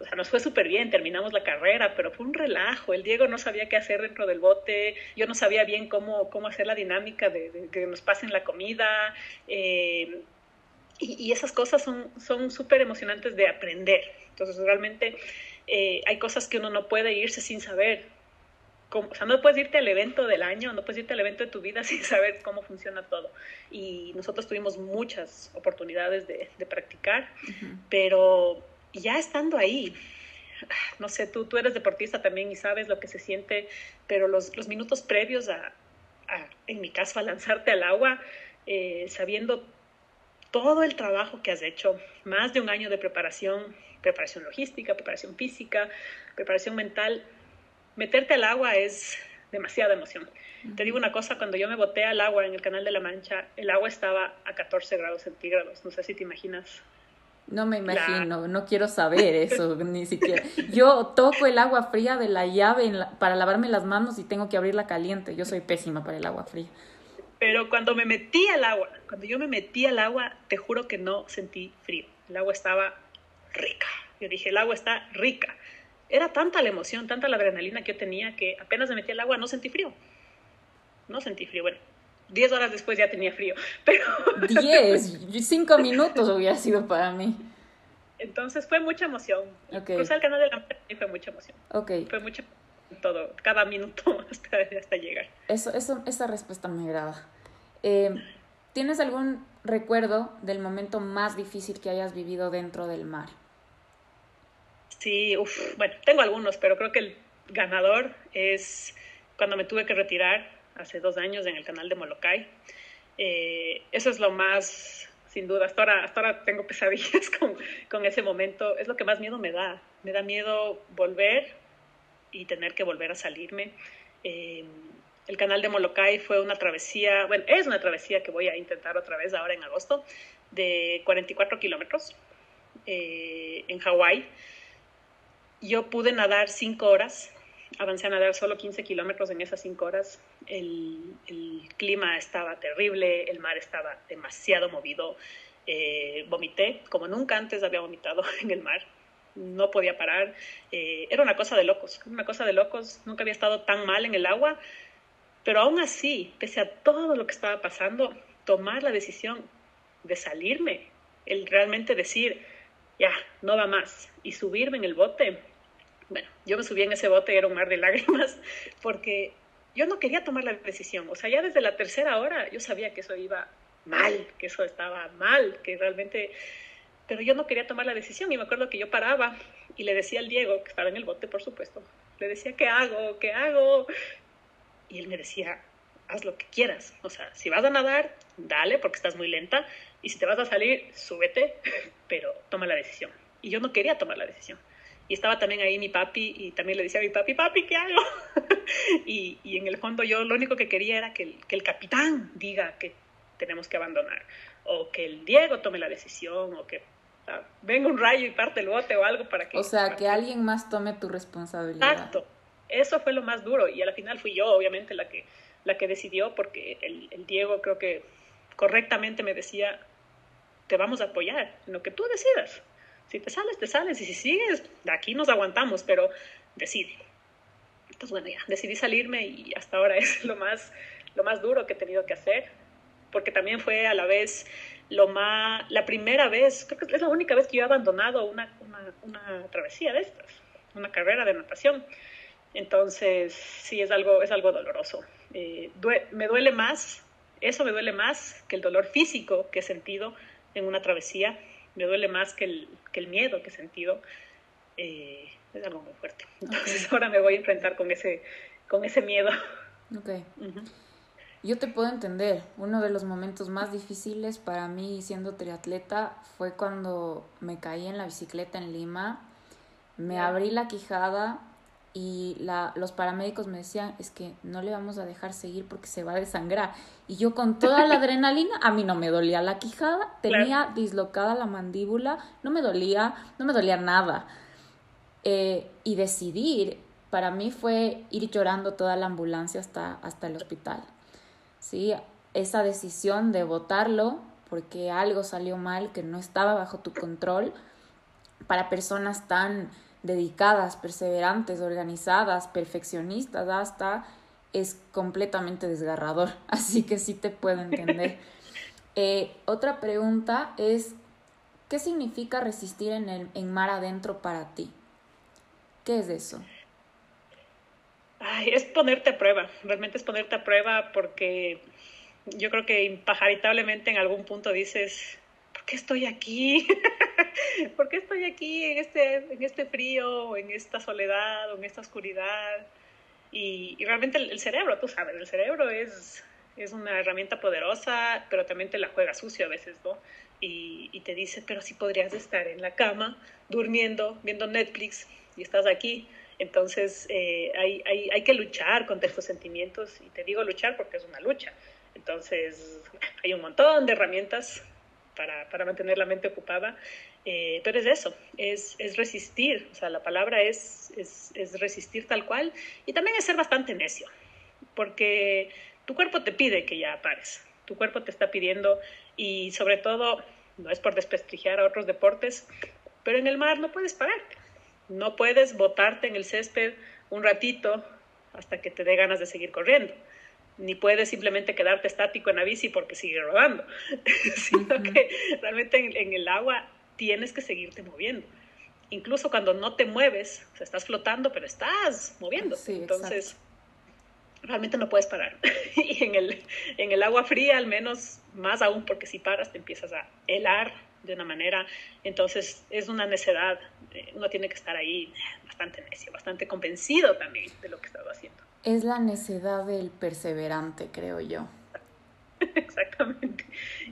o sea, nos fue súper bien, terminamos la carrera, pero fue un relajo. El Diego no sabía qué hacer dentro del bote, yo no sabía bien cómo, cómo hacer la dinámica de, que nos pasen la comida. Eh, y, esas cosas son súper emocionantes de aprender. Entonces, realmente eh, hay cosas que uno no puede irse sin saber. O sea, no puedes irte al evento del año, no puedes irte al evento de tu vida *laughs* sin saber cómo funciona todo. Y nosotros tuvimos muchas oportunidades de, practicar, pero ya estando ahí, *sighs* no sé, tú, tú eres deportista también y sabes lo que se siente, pero los, los minutos previos a, en mi caso, a lanzarte al agua, eh, sabiendo todo el trabajo que has hecho, más de un año de preparación, preparación logística, preparación física, preparación mental, meterte al agua es demasiada emoción. Te digo una cosa, cuando yo me boté al agua en el Canal de la Mancha, el agua estaba a 14 grados centígrados, no sé si te imaginas no me imagino, no quiero saber *laughs* eso, ni siquiera. Yo toco el agua fría de la llave para lavarme las manos y tengo que abrirla caliente. Yo soy pésima para el agua fría. Pero cuando me metí al agua, cuando yo me metí al agua, te juro que no sentí frío. El agua estaba rica. Yo dije, el agua está rica. Era tanta la emoción, tanta la adrenalina que yo tenía que apenas me metí al agua no sentí frío. No sentí frío. Bueno, Diez horas después ya tenía frío, *laughs* pero... Diez, cinco minutos hubiera sido para mí. Entonces fue mucha emoción. Cruzar el canal de la y fue mucha emoción. Ok. Fue mucha todo, cada minuto *laughs* hasta, hasta llegar. Eso, eso, esa respuesta me agrada. Eh, ¿Tienes algún recuerdo del momento más difícil que hayas vivido dentro del mar? Sí, uf, bueno, tengo algunos, pero creo que el ganador es cuando me tuve que retirar hace dos años en el canal de Molokai. Eh, eso es lo más, sin duda, hasta ahora, hasta ahora tengo pesadillas *laughs* con, con, ese momento, es lo que más miedo me da. Me da miedo volver y tener que volver a salirme. Eh, el canal de Molokai fue una travesía, bueno, es una travesía que voy a intentar otra vez ahora en agosto, de 44 kilómetros eh, en Hawái. Yo pude nadar cinco horas avancé a nadar solo 15 kilómetros en esas 5 horas. El, clima estaba terrible, el mar estaba demasiado movido. Eh, vomité como nunca antes había vomitado *laughs* en el mar. No podía parar. Eh, era una cosa de locos, una cosa de locos. Nunca había estado tan mal en el agua. Pero aún así, pese a todo lo que estaba pasando, tomar la decisión de salirme, el realmente decir, ya, no va más, y subirme en el bote, bueno, yo me subí en ese bote era un mar de lágrimas *laughs* porque yo no quería tomar la decisión. O sea, ya desde la tercera hora yo sabía que eso iba mal, que eso estaba mal, que realmente... Pero yo no quería tomar la decisión y me acuerdo que yo paraba y le decía al Diego, que estaba en el bote, por supuesto, le decía, ¿qué hago? ¿Qué hago? Y él me decía, haz lo que quieras. O sea, si vas a nadar, dale porque estás muy lenta. Y si te vas a salir, súbete, *laughs* pero toma la decisión. Y yo no quería tomar la decisión. Y estaba también ahí mi papi y también le decía a mi papi, papi, ¿qué hago? *laughs* y, y, en el fondo yo lo único que quería era que el, que el capitán diga que tenemos que abandonar o que el Diego tome la decisión o que venga un rayo y parte el bote o algo para que... O sea, que alguien más tome tu responsabilidad. Exacto. Eso fue lo más duro y al final fui yo, obviamente, la que, la que decidió porque el, el Diego creo que correctamente me decía, te vamos a apoyar en lo que tú decidas. Si te sales, te sales. Y si sigues, de aquí nos aguantamos, pero decide. Entonces, bueno, ya decidí salirme y hasta ahora *laughs* es lo más, lo más duro que he tenido que hacer, porque también fue a la vez lo más, la primera vez, creo que es la única vez que yo he abandonado una, una, una travesía de estas, una carrera de natación. Entonces, sí, es algo, es algo doloroso. Eh, me duele más, eso me duele más que el dolor físico que he sentido en una travesía me duele más que el, que el miedo que he sentido. Eh, es algo muy fuerte. Entonces ahora me voy a enfrentar con ese, con ese miedo. Ok. Yo te puedo entender. Uno de los momentos más difíciles para mí siendo triatleta fue cuando me caí en la bicicleta en Lima. Me abrí la quijada y la, los paramédicos me decían, es que no le vamos a dejar seguir porque se va a desangrar. Y yo con toda la adrenalina, a mí no me dolía la quijada, tenía dislocada la mandíbula, no me dolía, no me dolía nada. Eh, y decidir, para mí fue ir llorando toda la ambulancia hasta, hasta el hospital. ¿sí? Esa decisión de votarlo porque algo salió mal, que no estaba bajo tu control, para personas tan dedicadas, perseverantes, organizadas, perfeccionistas, hasta es completamente desgarrador. *laughs* Así que sí te puedo entender. *laughs* Eh, otra pregunta es, ¿qué significa resistir en, el, en mar adentro para ti? ¿Qué es eso? Ay, es ponerte a prueba, realmente es ponerte a prueba porque yo creo que impajaritablemente en algún punto dices, ¿por qué estoy aquí? *laughs* ¿Por qué estoy aquí en este, en este frío, en esta soledad, en esta oscuridad? Y, realmente el, cerebro, tú sabes, el cerebro es, es una herramienta poderosa, pero también te la juega sucio a veces, ¿no? Y, y te dice, pero si podrías estar en la cama, durmiendo, viendo Netflix, y estás aquí. Entonces eh, hay, hay, hay, que luchar contra estos sentimientos, y te digo luchar porque es una lucha. Entonces hay un montón de herramientas para, mantener la mente ocupada, eh, pero es eso, es, es, resistir, o sea, la palabra es, es, es resistir tal cual, y también es ser bastante necio, porque tu cuerpo te pide que ya pares, tu cuerpo te está pidiendo, y sobre todo, no es por desprestigiar a otros deportes, pero en el mar no puedes parar no puedes botarte en el césped un ratito hasta que te dé ganas de seguir corriendo. Ni puedes simplemente quedarte estático en la bici porque sigue rodando, *laughs* sino que realmente en, el agua tienes que seguirte moviendo. Incluso cuando no te mueves, o sea, estás flotando, pero estás moviendo. Entonces, realmente no puedes parar. *laughs* y en el, en el agua fría, al menos, más aún, porque si paras te empiezas a helar, de una manera. Entonces es una necedad, eh, uno tiene que estar ahí bastante necio, bastante convencido también de lo que estaba haciendo. Es la necedad del perseverante, creo yo. *laughs* Exactamente.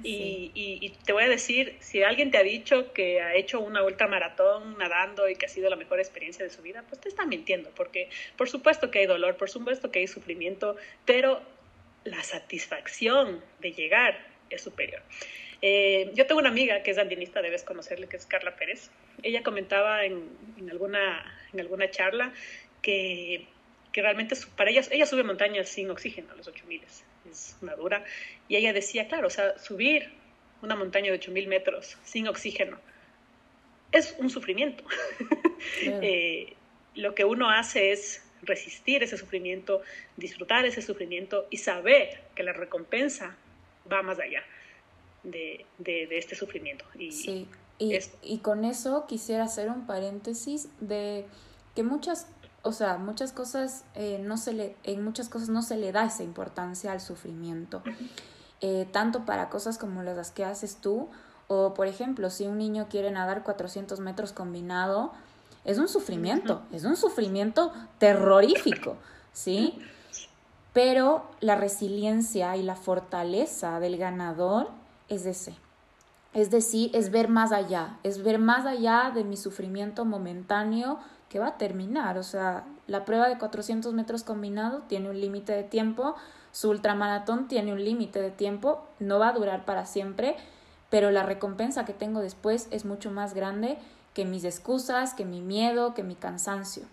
Y, y, te voy a decir, si alguien te ha dicho que ha hecho una ultramaratón nadando y que ha sido la mejor experiencia de su vida, pues te está mintiendo, porque por supuesto que hay dolor, por supuesto que hay sufrimiento, pero la satisfacción de llegar es superior. Eh, yo tengo una amiga que es andinista, debes conocerle, que es Carla Pérez. Ella comentaba en, en alguna, en alguna charla que, que realmente para ella, ella sube montañas sin oxígeno a los 8000, es una dura. Y ella decía, claro, o sea, subir una montaña de 8000 metros sin oxígeno es un sufrimiento. *laughs* eh, lo que uno hace es resistir ese sufrimiento, disfrutar ese sufrimiento y saber que la recompensa va más allá de, de, este sufrimiento. Y, sí, y, y, con eso quisiera hacer un paréntesis de que muchas, o sea, muchas cosas, eh, no se le, en muchas cosas no se le da esa importancia al sufrimiento, eh, tanto para cosas como las que haces tú, o por ejemplo, si un niño quiere nadar 400 metros combinado, es un sufrimiento, es un sufrimiento terrorífico, ¿sí? Pero la resiliencia y la fortaleza del ganador es ese. Es decir, es ver más allá, es ver más allá de mi sufrimiento momentáneo que va a terminar. O sea, la prueba de 400 metros combinado tiene un límite de tiempo, su ultramaratón tiene un límite de tiempo, no va a durar para siempre, pero la recompensa que tengo después es mucho más grande que mis excusas, que mi miedo, que mi cansancio.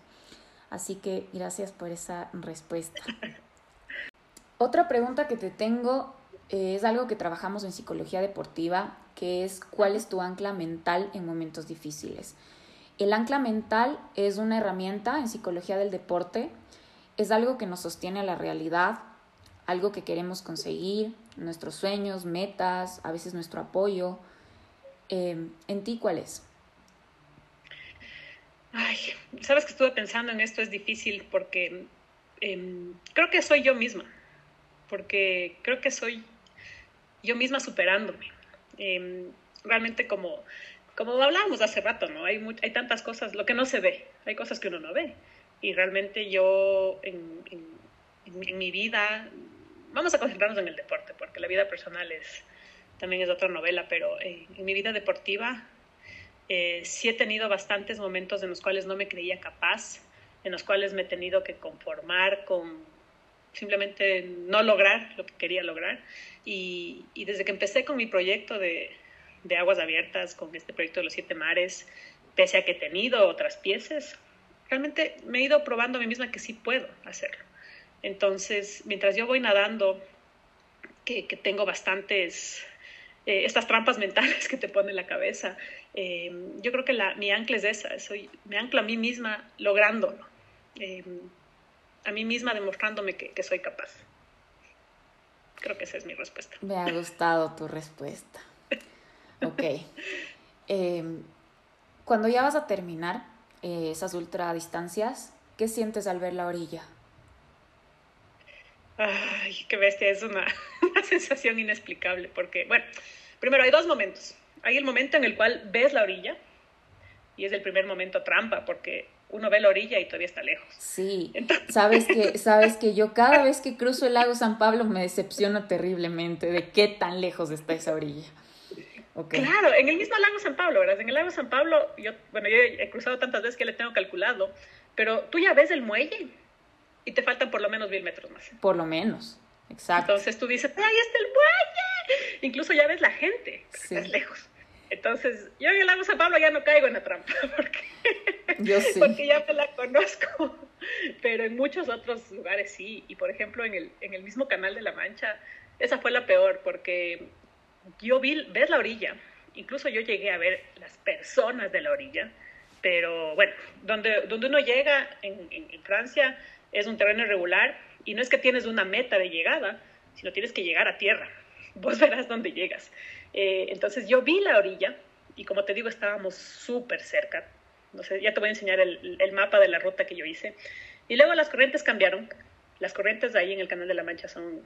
Así que gracias por esa respuesta. *laughs* Otra pregunta que te tengo es algo que trabajamos en psicología deportiva, que es cuál es tu ancla mental en momentos difíciles. El ancla mental es una herramienta en psicología del deporte, es algo que nos sostiene a la realidad, algo que queremos conseguir, nuestros sueños, metas, a veces nuestro apoyo. Em, ¿En ti cuál es? Ay, sabes que estuve pensando en esto, es difícil porque em, creo que soy yo misma, porque creo que soy yo misma superándome. Em, realmente como, como hablábamos hace rato, ¿no? Hay, hay tantas cosas, lo que no se ve, hay cosas que uno no ve. Y realmente yo en, en, mi vida, vamos a concentrarnos en el deporte, porque la vida personal es, también es otra novela, pero en mi vida deportiva eh, sí he tenido bastantes momentos en los cuales no me creía capaz, en los cuales me he tenido que conformar con simplemente no lograr lo que quería lograr. Y, desde que empecé con mi proyecto de, aguas abiertas, con este proyecto de los siete mares, pese a que he tenido otras piezas, realmente me he ido probando a mí misma que sí puedo hacerlo. Entonces, mientras yo voy nadando, que, tengo bastantes eh, estas trampas *laughs* mentales que te pone en la cabeza. Eh, yo creo que la, mi ancla es esa, soy, me ancla a mí misma lográndolo, eh, a mí misma demostrándome que, que, soy capaz. Creo que esa es mi respuesta. Me ha gustado tu respuesta. Ok. *laughs* cuando ya vas a terminar esas ultradistancias, ¿qué sientes al ver la orilla? Ay, qué bestia, es una, *laughs* una, sensación inexplicable, porque, bueno, primero hay dos momentos. Hay el momento en el cual ves la orilla, y es el primer momento trampa, porque uno ve la orilla y todavía está lejos. Sí, sabes que, *laughs* sabes que yo cada vez que cruzo el lago San Pablo me decepciono terriblemente de qué tan lejos está esa orilla. Okay. Claro, en el mismo lago San Pablo, ¿verdad? En el lago San Pablo, yo, bueno, yo he cruzado tantas veces que le tengo calculado, pero tú ya ves el muelle y te faltan por lo menos mil metros más. Por lo menos, exacto. Entonces tú dices, ahí está el muelle. Incluso ya ves la gente, estás lejos. Entonces, yo en el lago San Pablo ya no caigo en la trampa, *laughs* porque, yo sí. porque ya me la conozco. Pero en muchos otros lugares sí. Y por ejemplo, en el, en el mismo canal de la Mancha, esa fue la peor, porque yo vi, ves la orilla, incluso yo llegué a ver las personas de la orilla, pero bueno, donde, donde uno llega en, Francia, es un terreno irregular y no es que tienes una meta de llegada, sino tienes que llegar a tierra. *laughs* Vos verás dónde llegas. Eh, entonces yo vi la orilla y como te digo, estábamos súper cerca. Ya te voy a enseñar el, el, mapa de la ruta que yo hice. Y luego las corrientes cambiaron. Las corrientes de ahí en el Canal de la Mancha son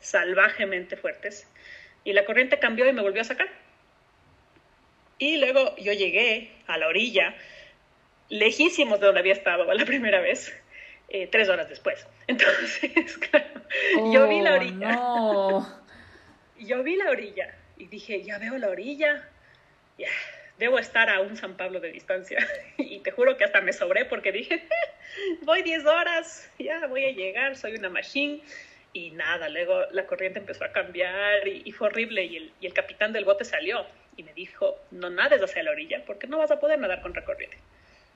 salvajemente fuertes. Y la corriente cambió y me volvió a sacar. Y luego yo llegué a la orilla, lejísimos de donde había estado la primera vez eh, tres horas después. *laughs* Entonces, claro, oh, yo vi la oh, orilla. No. yo vi la orilla y dije, ya veo la orilla, ya, debo estar a un San Pablo de distancia. *laughs* y te juro que hasta me sobré porque dije, *laughs* voy 10 horas, ya voy a llegar, soy una machine. Y nada, luego la corriente empezó a cambiar y, y fue horrible y el, y el, capitán del bote salió y me dijo, no nades hacia la orilla porque no vas a poder nadar contra corriente.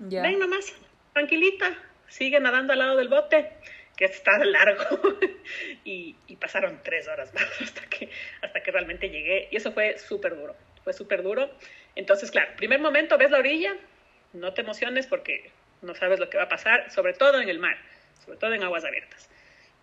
Yeah. Ven nomás, tranquilita, sigue nadando al lado del bote, que está largo. *laughs* y, y, pasaron tres horas *laughs* más hasta que, hasta que realmente llegué. Y eso fue súper duro, fue súper duro. Entonces, claro, primer momento, ves la orilla, no te emociones porque no sabes lo que va a pasar, sobre todo en el mar, sobre todo en aguas abiertas.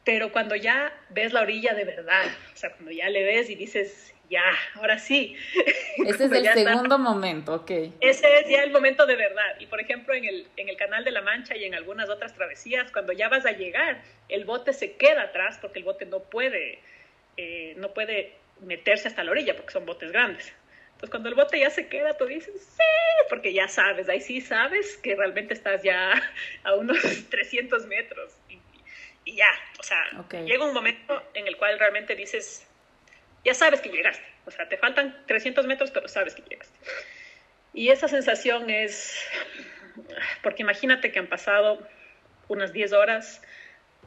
Pero cuando ya ves la orilla de verdad, o sea, cuando ya le ves y dices, ya, ahora sí. *laughs* Ese es el segundo está. momento, ok. Ese es ya el momento de verdad. Y por ejemplo, en el, en el Canal de la Mancha y en algunas otras travesías, cuando ya vas a llegar, el bote se queda atrás porque el bote no puede, eh, no puede meterse hasta la orilla porque son botes grandes. Entonces, cuando el bote ya se queda, tú dices, sí, porque ya sabes, ahí sí sabes que realmente estás ya *laughs* a unos *laughs* 300 metros. Y, ya, o sea, okay. llega un momento en el cual realmente dices, ya sabes que llegaste. O sea, te faltan 300 metros, pero sabes que llegaste. Y esa sensación es, porque imagínate que han pasado unas 10 horas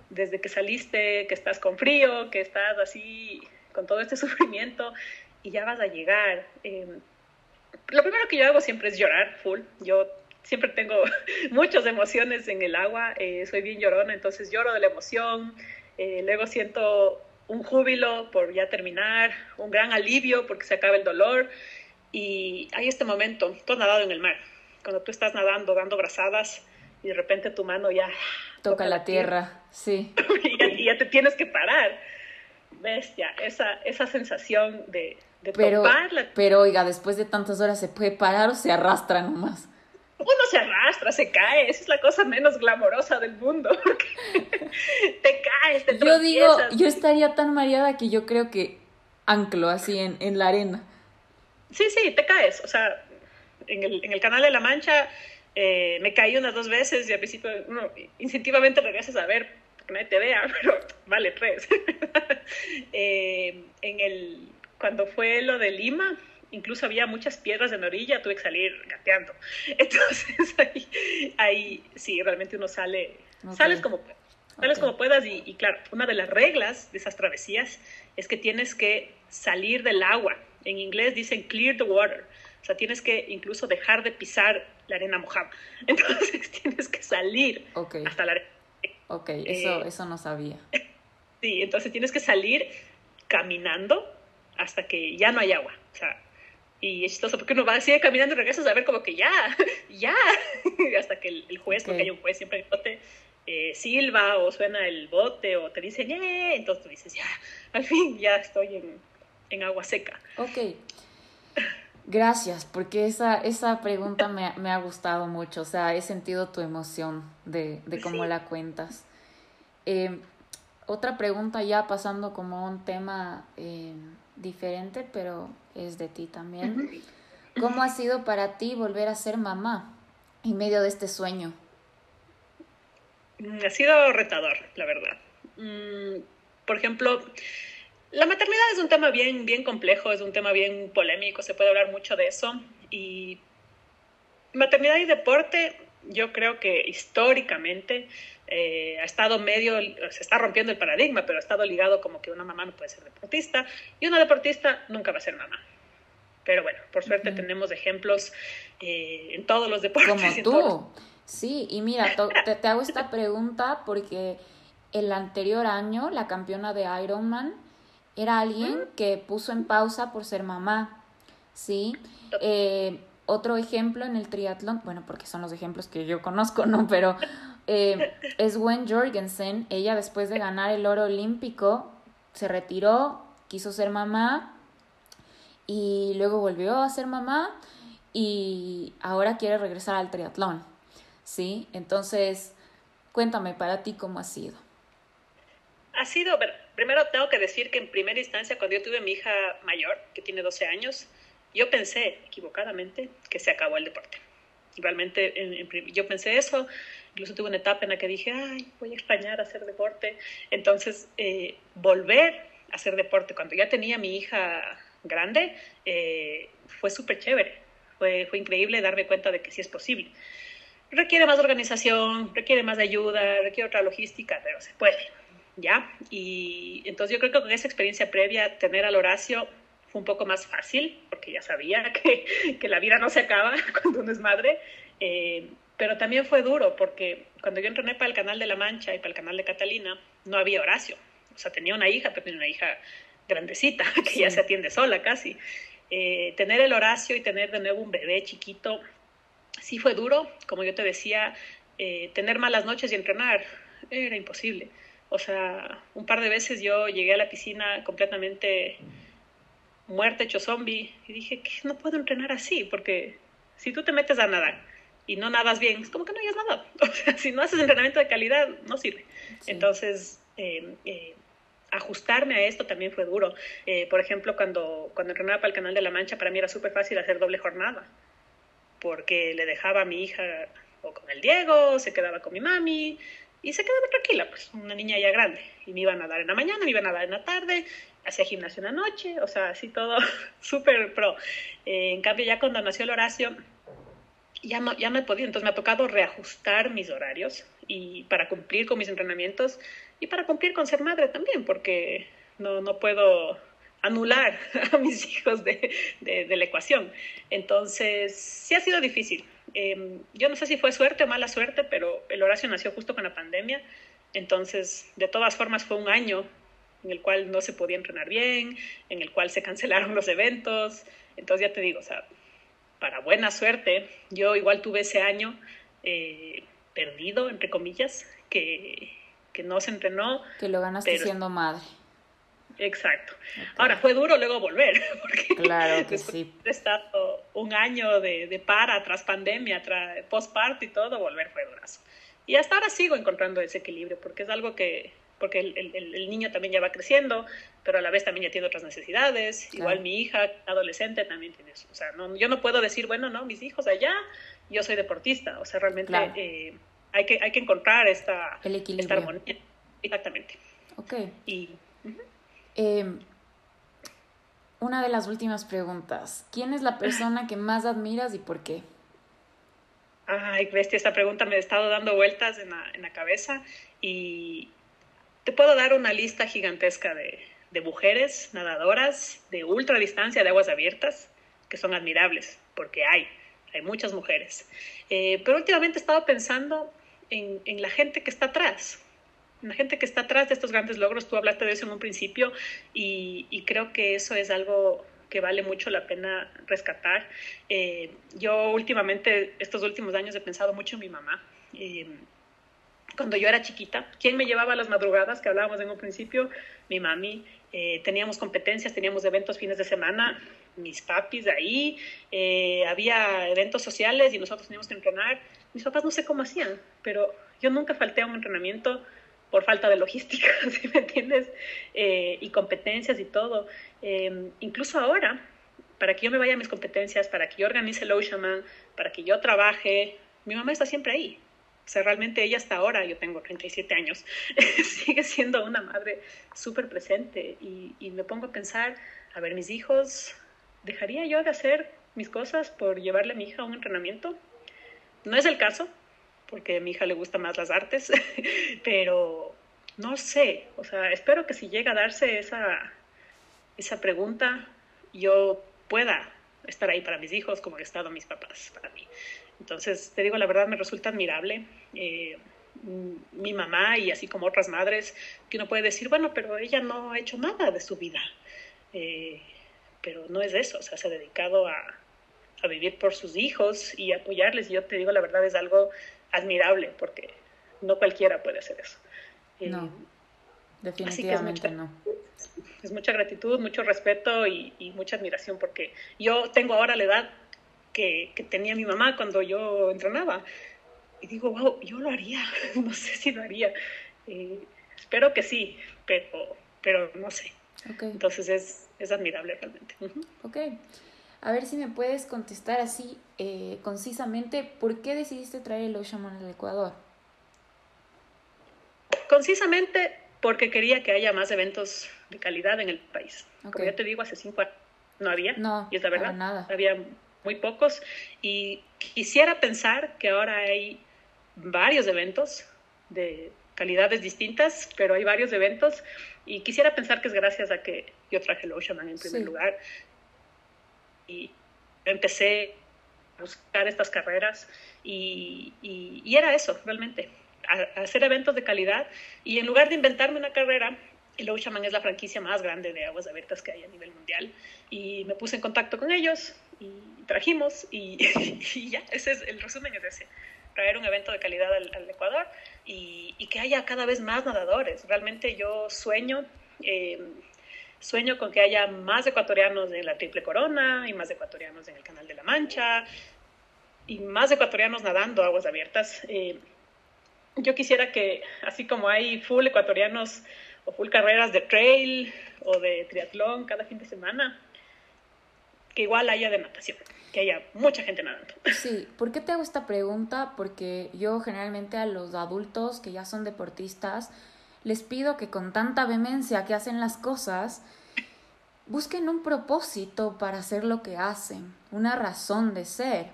desde que saliste, que estás con frío, que estás así con todo este *laughs* sufrimiento y ya vas a llegar. Eh, lo primero que yo hago siempre es llorar full. Yo siempre tengo *laughs* muchas emociones en el agua, eh, soy bien llorona, entonces lloro de la emoción, eh, luego siento un júbilo por ya terminar, un gran alivio porque se acaba el dolor. Y hay este momento, tú has nadado en el mar, cuando tú estás nadando, dando brazadas, y de repente tu mano ya toca, toca la tierra, sí. *laughs* y, ya, y, ya, te tienes que parar. Bestia, esa, esa sensación de, de pero, topar la... Pero oiga, después de tantas horas, ¿se puede parar o se arrastra nomás? Uno se arrastra, se cae, esa es la cosa menos glamorosa del mundo, *laughs* te caes, te Yo digo, yo estaría tan mareada que yo creo que anclo así en, en la arena. Sí, sí, te caes, o sea, en el, en el Canal de la Mancha eh, me caí unas dos veces y al principio uno instintivamente regresas a ver que nadie te vea, *laughs* pero vale tres. *laughs* eh, en el, cuando fue lo de Lima, incluso había muchas piedras en la orilla, tuve que salir gateando. *laughs* Entonces ahí, ahí sí, realmente uno sale, okay. sales como puedas. Sales okay. como puedas y, y, claro, una de las reglas de esas travesías es que tienes que salir del agua. En inglés dicen clear the water. O sea, tienes que incluso dejar de pisar la arena mojada. *laughs* Entonces tienes que salir okay. hasta la arena. Ok, eso, eh, eso no sabía. *laughs* Sí, entonces tienes que salir caminando hasta que ya no hay agua O sea, y es chistoso porque uno va, sigue caminando y regresas a ver como que ya, *laughs* ya, *laughs* hasta que el, juez, porque hay un juez siempre bote, eh, silba o suena el bote o te dice, ¡eh! Entonces tú dices, ya, al fin ya estoy en, en agua seca. Ok. Gracias, porque esa, esa pregunta me, me, ha gustado mucho, o sea, he sentido tu emoción de, de cómo la cuentas. Eh, otra pregunta ya pasando como un tema eh, diferente, pero es de ti también. ¿Cómo ha sido para ti volver a ser mamá en medio de este sueño? Mm, ha sido retador, la verdad. Mm, por ejemplo, la maternidad es un tema bien, bien complejo, es un tema bien polémico, se puede hablar mucho de eso. Y maternidad y deporte, yo creo que históricamente eh, ha estado medio, se está rompiendo el paradigma, pero ha estado ligado como que una mamá no puede ser deportista y una deportista nunca va a ser mamá. Pero bueno, por suerte tenemos ejemplos eh, en todos los deportes. Como tú. Sí, y mira, te, te, hago esta pregunta porque el anterior año la campeona de Ironman era alguien que puso en pausa por ser mamá, ¿sí? Eh, otro ejemplo en el triatlón, bueno, porque son los ejemplos que yo conozco, ¿no? Pero eh, es Gwen Jorgensen. Ella después de ganar el oro olímpico se retiró, quiso ser mamá y luego volvió a ser mamá y ahora quiere regresar al triatlón. ¿Sí? Entonces, cuéntame para ti cómo ha sido. Ha sido, primero tengo que decir que en primera instancia, cuando yo tuve mi hija mayor, que tiene 12 años, yo pensé equivocadamente que se acabó el deporte. Realmente yo pensé eso, incluso tuve una etapa en la que dije, ay, voy a extrañar hacer deporte. Entonces, eh, volver a hacer deporte cuando ya tenía mi hija grande eh, fue súper chévere. Fue, fue increíble darme cuenta de que sí es posible. Requiere más organización, requiere más ayuda, requiere otra logística, pero se puede, ¿ya? Y entonces yo creo que con esa experiencia previa, tener al Horacio fue un poco más fácil, porque ya sabía *laughs* que, que la vida no se acaba *laughs* cuando uno es madre. Eh, pero también fue duro porque cuando yo entrené para el canal de La Mancha y para el canal de Catalina, no había Horacio. O sea, tenía una hija, pero tenía una hija grandecita, *laughs* que ya se atiende sola casi. Eh, tener el Horacio y tener de nuevo un bebé chiquito, sí fue duro. Como yo te decía, eh, tener malas noches y entrenar era imposible. O sea, un par de veces yo llegué a la piscina completamente muerta, hecho zombie, y dije que no puedo entrenar así, porque si tú te metes a nadar y no nadas bien, es como que no hayas nadado. *laughs* O sea, si no haces entrenamiento de calidad, no sirve. Entonces, eh, eh, ajustarme a esto también fue duro. Eh, por ejemplo, cuando, cuando entrenaba para el Canal de la Mancha, para mí era súper fácil hacer doble jornada, porque le dejaba a mi hija o con el Diego, se quedaba con mi mami, y se quedaba tranquila, pues una niña ya grande. Y me iban a dar en la mañana, me iban a dar en la tarde, hacía gimnasio en la noche, o sea, así todo *laughs* súper pro. en cambio, ya cuando nació el Horacio, ya no, ya no he podido, entonces me ha tocado reajustar mis horarios y para cumplir con mis entrenamientos y para cumplir con ser madre también, porque no, no puedo anular *laughs* a mis hijos de, de, la ecuación. Entonces, sí ha sido difícil. Em, yo no sé si fue suerte o mala suerte, pero el Horacio nació justo con la pandemia, entonces, de todas formas, fue un año en el cual no se podía entrenar bien, en el cual se cancelaron los eventos. Entonces, ya te digo, o sea, para buena suerte, yo igual tuve ese año eh, perdido, entre comillas, que, que, no se entrenó. Que lo ganaste siendo madre. Exacto. Ahora, fue duro luego volver, *laughs* porque claro que sí. estado un año de, de para, tras pandemia, tras postparto y todo, volver fue durazo. Y hasta ahora sigo encontrando ese equilibrio, porque es algo que, porque el, el, el, niño también ya va creciendo, pero a la vez también ya tiene otras necesidades. Igual mi hija, adolescente, también tiene eso. O sea, no, yo no puedo decir, bueno, no, mis hijos allá, yo soy deportista. O sea, realmente eh, hay, que, hay que encontrar esta, el esta armonía. Exactamente. Ok. Y, eh, una de las últimas preguntas. ¿Quién es la persona que más admiras y por qué? Ay, bestia, esta pregunta me ha estado dando vueltas en la, en la cabeza y, te puedo dar una lista gigantesca de, de mujeres nadadoras de ultra distancia de aguas abiertas que son admirables, porque hay, hay muchas mujeres. Eh, pero últimamente he estado pensando en, en, la gente que está atrás, la gente que está atrás de estos grandes logros. Tú hablaste de eso en un principio y, y creo que eso es algo que vale mucho la pena rescatar. Eh, yo últimamente, estos últimos años, he pensado mucho en mi mamá. Eh, cuando yo era chiquita, ¿quién me llevaba a las madrugadas que hablábamos en un principio? Mi mami. Eh, teníamos competencias, teníamos eventos fines de semana, mis papis de ahí, había eventos sociales y nosotros teníamos que entrenar. Mis papás no sé cómo hacían, pero yo nunca falté a un entrenamiento por falta de logística, *laughs* ¿sí me entiendes? Eh, y competencias y todo. Em, incluso ahora, para que yo me vaya a mis competencias, para que yo organice el Oceanman, para que yo trabaje, mi mamá está siempre ahí. O sea, realmente ella hasta ahora, yo tengo 37 años, *laughs* sigue siendo una madre súper presente y, y me pongo a pensar, a ver, mis hijos, ¿dejaría yo de hacer mis cosas por llevarle a mi hija a un entrenamiento? No es el caso, porque a mi hija le gusta más las artes, *laughs* pero no sé, o sea, espero que si llega a darse esa, esa pregunta, yo pueda estar ahí para mis hijos como han estado mis papás para mí. Entonces, te digo, la verdad me resulta admirable. Eh, mi mamá y así como otras madres, que uno puede decir, bueno, pero ella no ha hecho nada de su vida. Eh, pero no es eso, o sea, se ha dedicado a, a vivir por sus hijos y apoyarles. Y yo te digo, la verdad es algo admirable porque no cualquiera puede hacer eso. No, eh, definitivamente es no. Es mucha gratitud, mucho respeto y, mucha admiración porque yo tengo ahora la edad que, tenía mi mamá cuando yo entrenaba y digo, wow, yo lo haría, *laughs* no sé si lo haría. Eh, espero que sí, pero, pero no sé. Entonces es, es admirable realmente. Ok. A ver si me puedes contestar así eh, concisamente, ¿por qué decidiste traer el Oceanman al Ecuador? Concisamente porque quería que haya más eventos de calidad en el país. Como ya te digo, hace cinco años no había, no, y es la verdad, nada. había muy pocos, y quisiera pensar que ahora hay varios eventos de calidades distintas, pero hay varios eventos, y quisiera pensar que es gracias a que yo traje el Oceanman en primer lugar, y empecé a buscar estas carreras y, y, era eso, realmente, hacer eventos de calidad. Y en lugar de inventarme una carrera, el Oceanman es la franquicia más grande de aguas abiertas que hay a nivel mundial. Y me puse en contacto con ellos y trajimos y, *laughs* y ya, ese es el resumen es ese traer un evento de calidad al, Ecuador y, y, que haya cada vez más nadadores. Realmente yo sueño eh, Sueño con que haya más ecuatorianos en la Triple Corona y más ecuatorianos en el Canal de la Mancha y más ecuatorianos nadando aguas abiertas. Eh, yo quisiera que, así como hay full ecuatorianos o full carreras de trail o de triatlón cada fin de semana, que igual haya de natación, que haya mucha gente nadando. *laughs* Sí, ¿por qué te hago esta pregunta? Porque yo generalmente a los adultos que ya son deportistas, les pido que con tanta vehemencia que hacen las cosas, busquen un propósito para hacer lo que hacen, una razón de ser,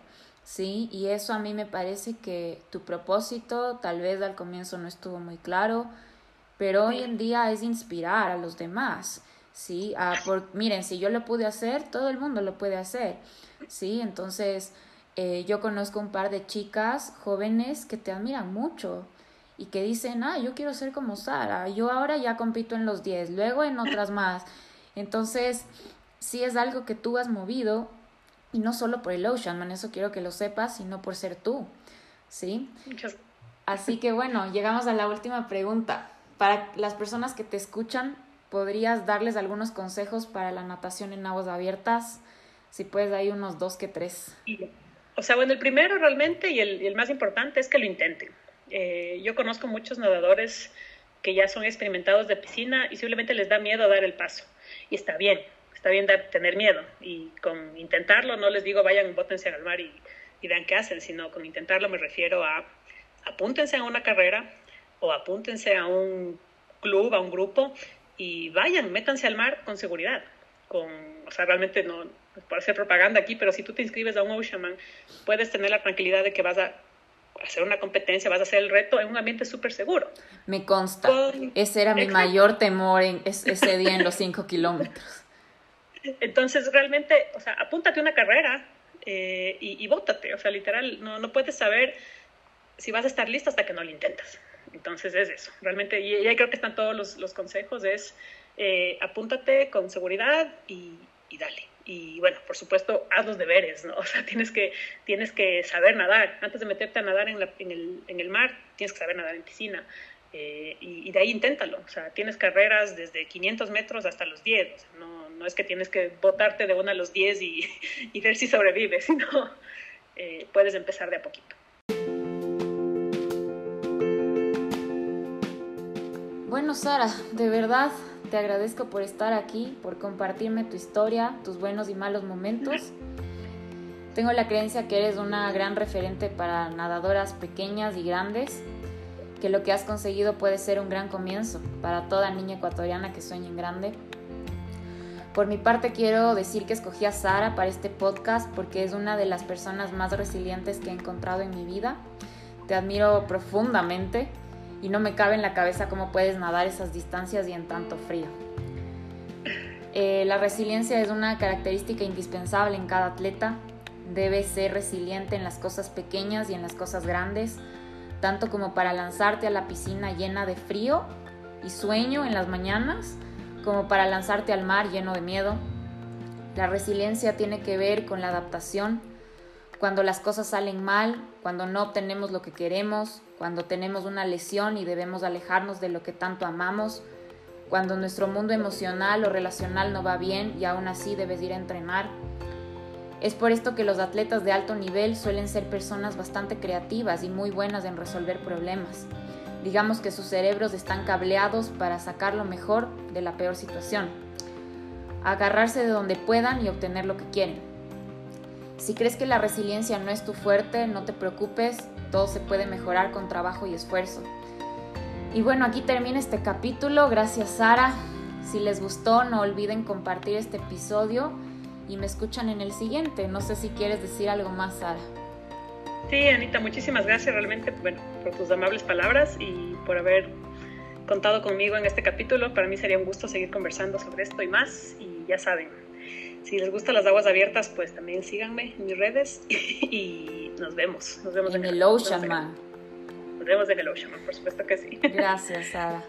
¿sí? Y eso a mí me parece que tu propósito tal vez al comienzo no estuvo muy claro, pero hoy en día es inspirar a los demás, ¿sí? por, miren, si yo lo pude hacer, todo el mundo lo puede hacer, ¿sí? Entonces, eh, yo conozco un par de chicas jóvenes que te admiran mucho, y que dicen, ah, yo quiero ser como Sara, yo ahora ya compito en los 10, luego en otras más. Entonces, sí es algo que tú has movido y no solo por el Oceanman, eso quiero que lo sepas, sino por ser tú, ¿sí? Así que bueno, llegamos a la última pregunta. Para las personas que te escuchan, ¿podrías darles algunos consejos para la natación en aguas abiertas? Si puedes, hay unos dos que tres. O sea, bueno, el primero realmente y el, y el más importante es que lo intenten. Eh, yo conozco muchos nadadores que ya son experimentados de piscina y simplemente les da miedo dar el paso. Y está bien, está bien tener miedo. Y con intentarlo, no les digo vayan, bótense al mar y, y vean qué hacen, sino con intentarlo me refiero a apúntense a una carrera o apúntense a un club, a un grupo y vayan, métanse al mar con seguridad. Con, o sea, realmente no, para hacer propaganda aquí, pero si tú te inscribes a un Oceanman, puedes tener la tranquilidad de que vas a hacer una competencia, vas a hacer el reto en un ambiente súper seguro. Me consta. ese era mi mayor temor en ese día en los cinco kilómetros. Entonces, realmente, o sea, apúntate una carrera eh, y, y bótate. O sea, literal, no, no puedes saber si vas a estar listo hasta que no lo intentas. Entonces, es eso. Realmente, y, ahí creo que están todos los, los consejos, es eh, apúntate con seguridad y, y dale. y bueno, por supuesto, haz los deberes, ¿no? *laughs* O sea, tienes que, tienes que saber nadar. Antes de meterte a nadar en, en, el, en el, mar, tienes que saber nadar en piscina. Eh, y, de ahí inténtalo. O sea, tienes carreras desde 500 metros hasta los 10. O sea, no, no, es que tienes que botarte de una a los 10 y, *laughs* y ver si sobrevives, *laughs* sino eh, puedes empezar de a poquito. Bueno, Sara, de verdad te agradezco por estar aquí, por compartirme tu historia, tus buenos y malos momentos. Tengo la creencia que eres una gran referente para nadadoras pequeñas y grandes, que lo que has conseguido puede ser un gran comienzo para toda niña ecuatoriana que sueña en grande. Por mi parte quiero decir que escogí a Sara para este podcast porque es una de las personas más resilientes que he encontrado en mi vida. Te admiro profundamente y no me cabe en la cabeza cómo puedes nadar esas distancias y en tanto frío. Eh, la resiliencia es una característica indispensable en cada atleta. Debe ser resiliente en las cosas pequeñas y en las cosas grandes, tanto como para lanzarte a la piscina llena de frío y sueño en las mañanas, como para lanzarte al mar lleno de miedo. La resiliencia tiene que ver con la adaptación, cuando las cosas salen mal, cuando no obtenemos lo que queremos, cuando tenemos una lesión y debemos alejarnos de lo que tanto amamos, cuando nuestro mundo emocional o relacional no va bien y aún así debes ir a entrenar. Es por esto que los atletas de alto nivel suelen ser personas bastante creativas y muy buenas en resolver problemas. Digamos que sus cerebros están cableados para sacar lo mejor de la peor situación. Agarrarse de donde puedan y obtener lo que quieren. Si crees que la resiliencia no es tu fuerte, no te preocupes, todo se puede mejorar con trabajo y esfuerzo. Y bueno, aquí termina este capítulo. Gracias Sara. Si les gustó, no olviden compartir este episodio y me escuchan en el siguiente. No sé si quieres decir algo más, Sara. Sí, Anita, muchísimas gracias realmente bueno, por tus amables palabras y por haber contado conmigo en este capítulo. Para mí sería un gusto seguir conversando sobre esto y más. Y ya saben, si les gustan las aguas abiertas, pues también síganme en mis redes *laughs* y nos vemos. Nos vemos en, en el Ocean Man. Nos vemos en el Ocean Man, por supuesto que sí. Gracias, Sara.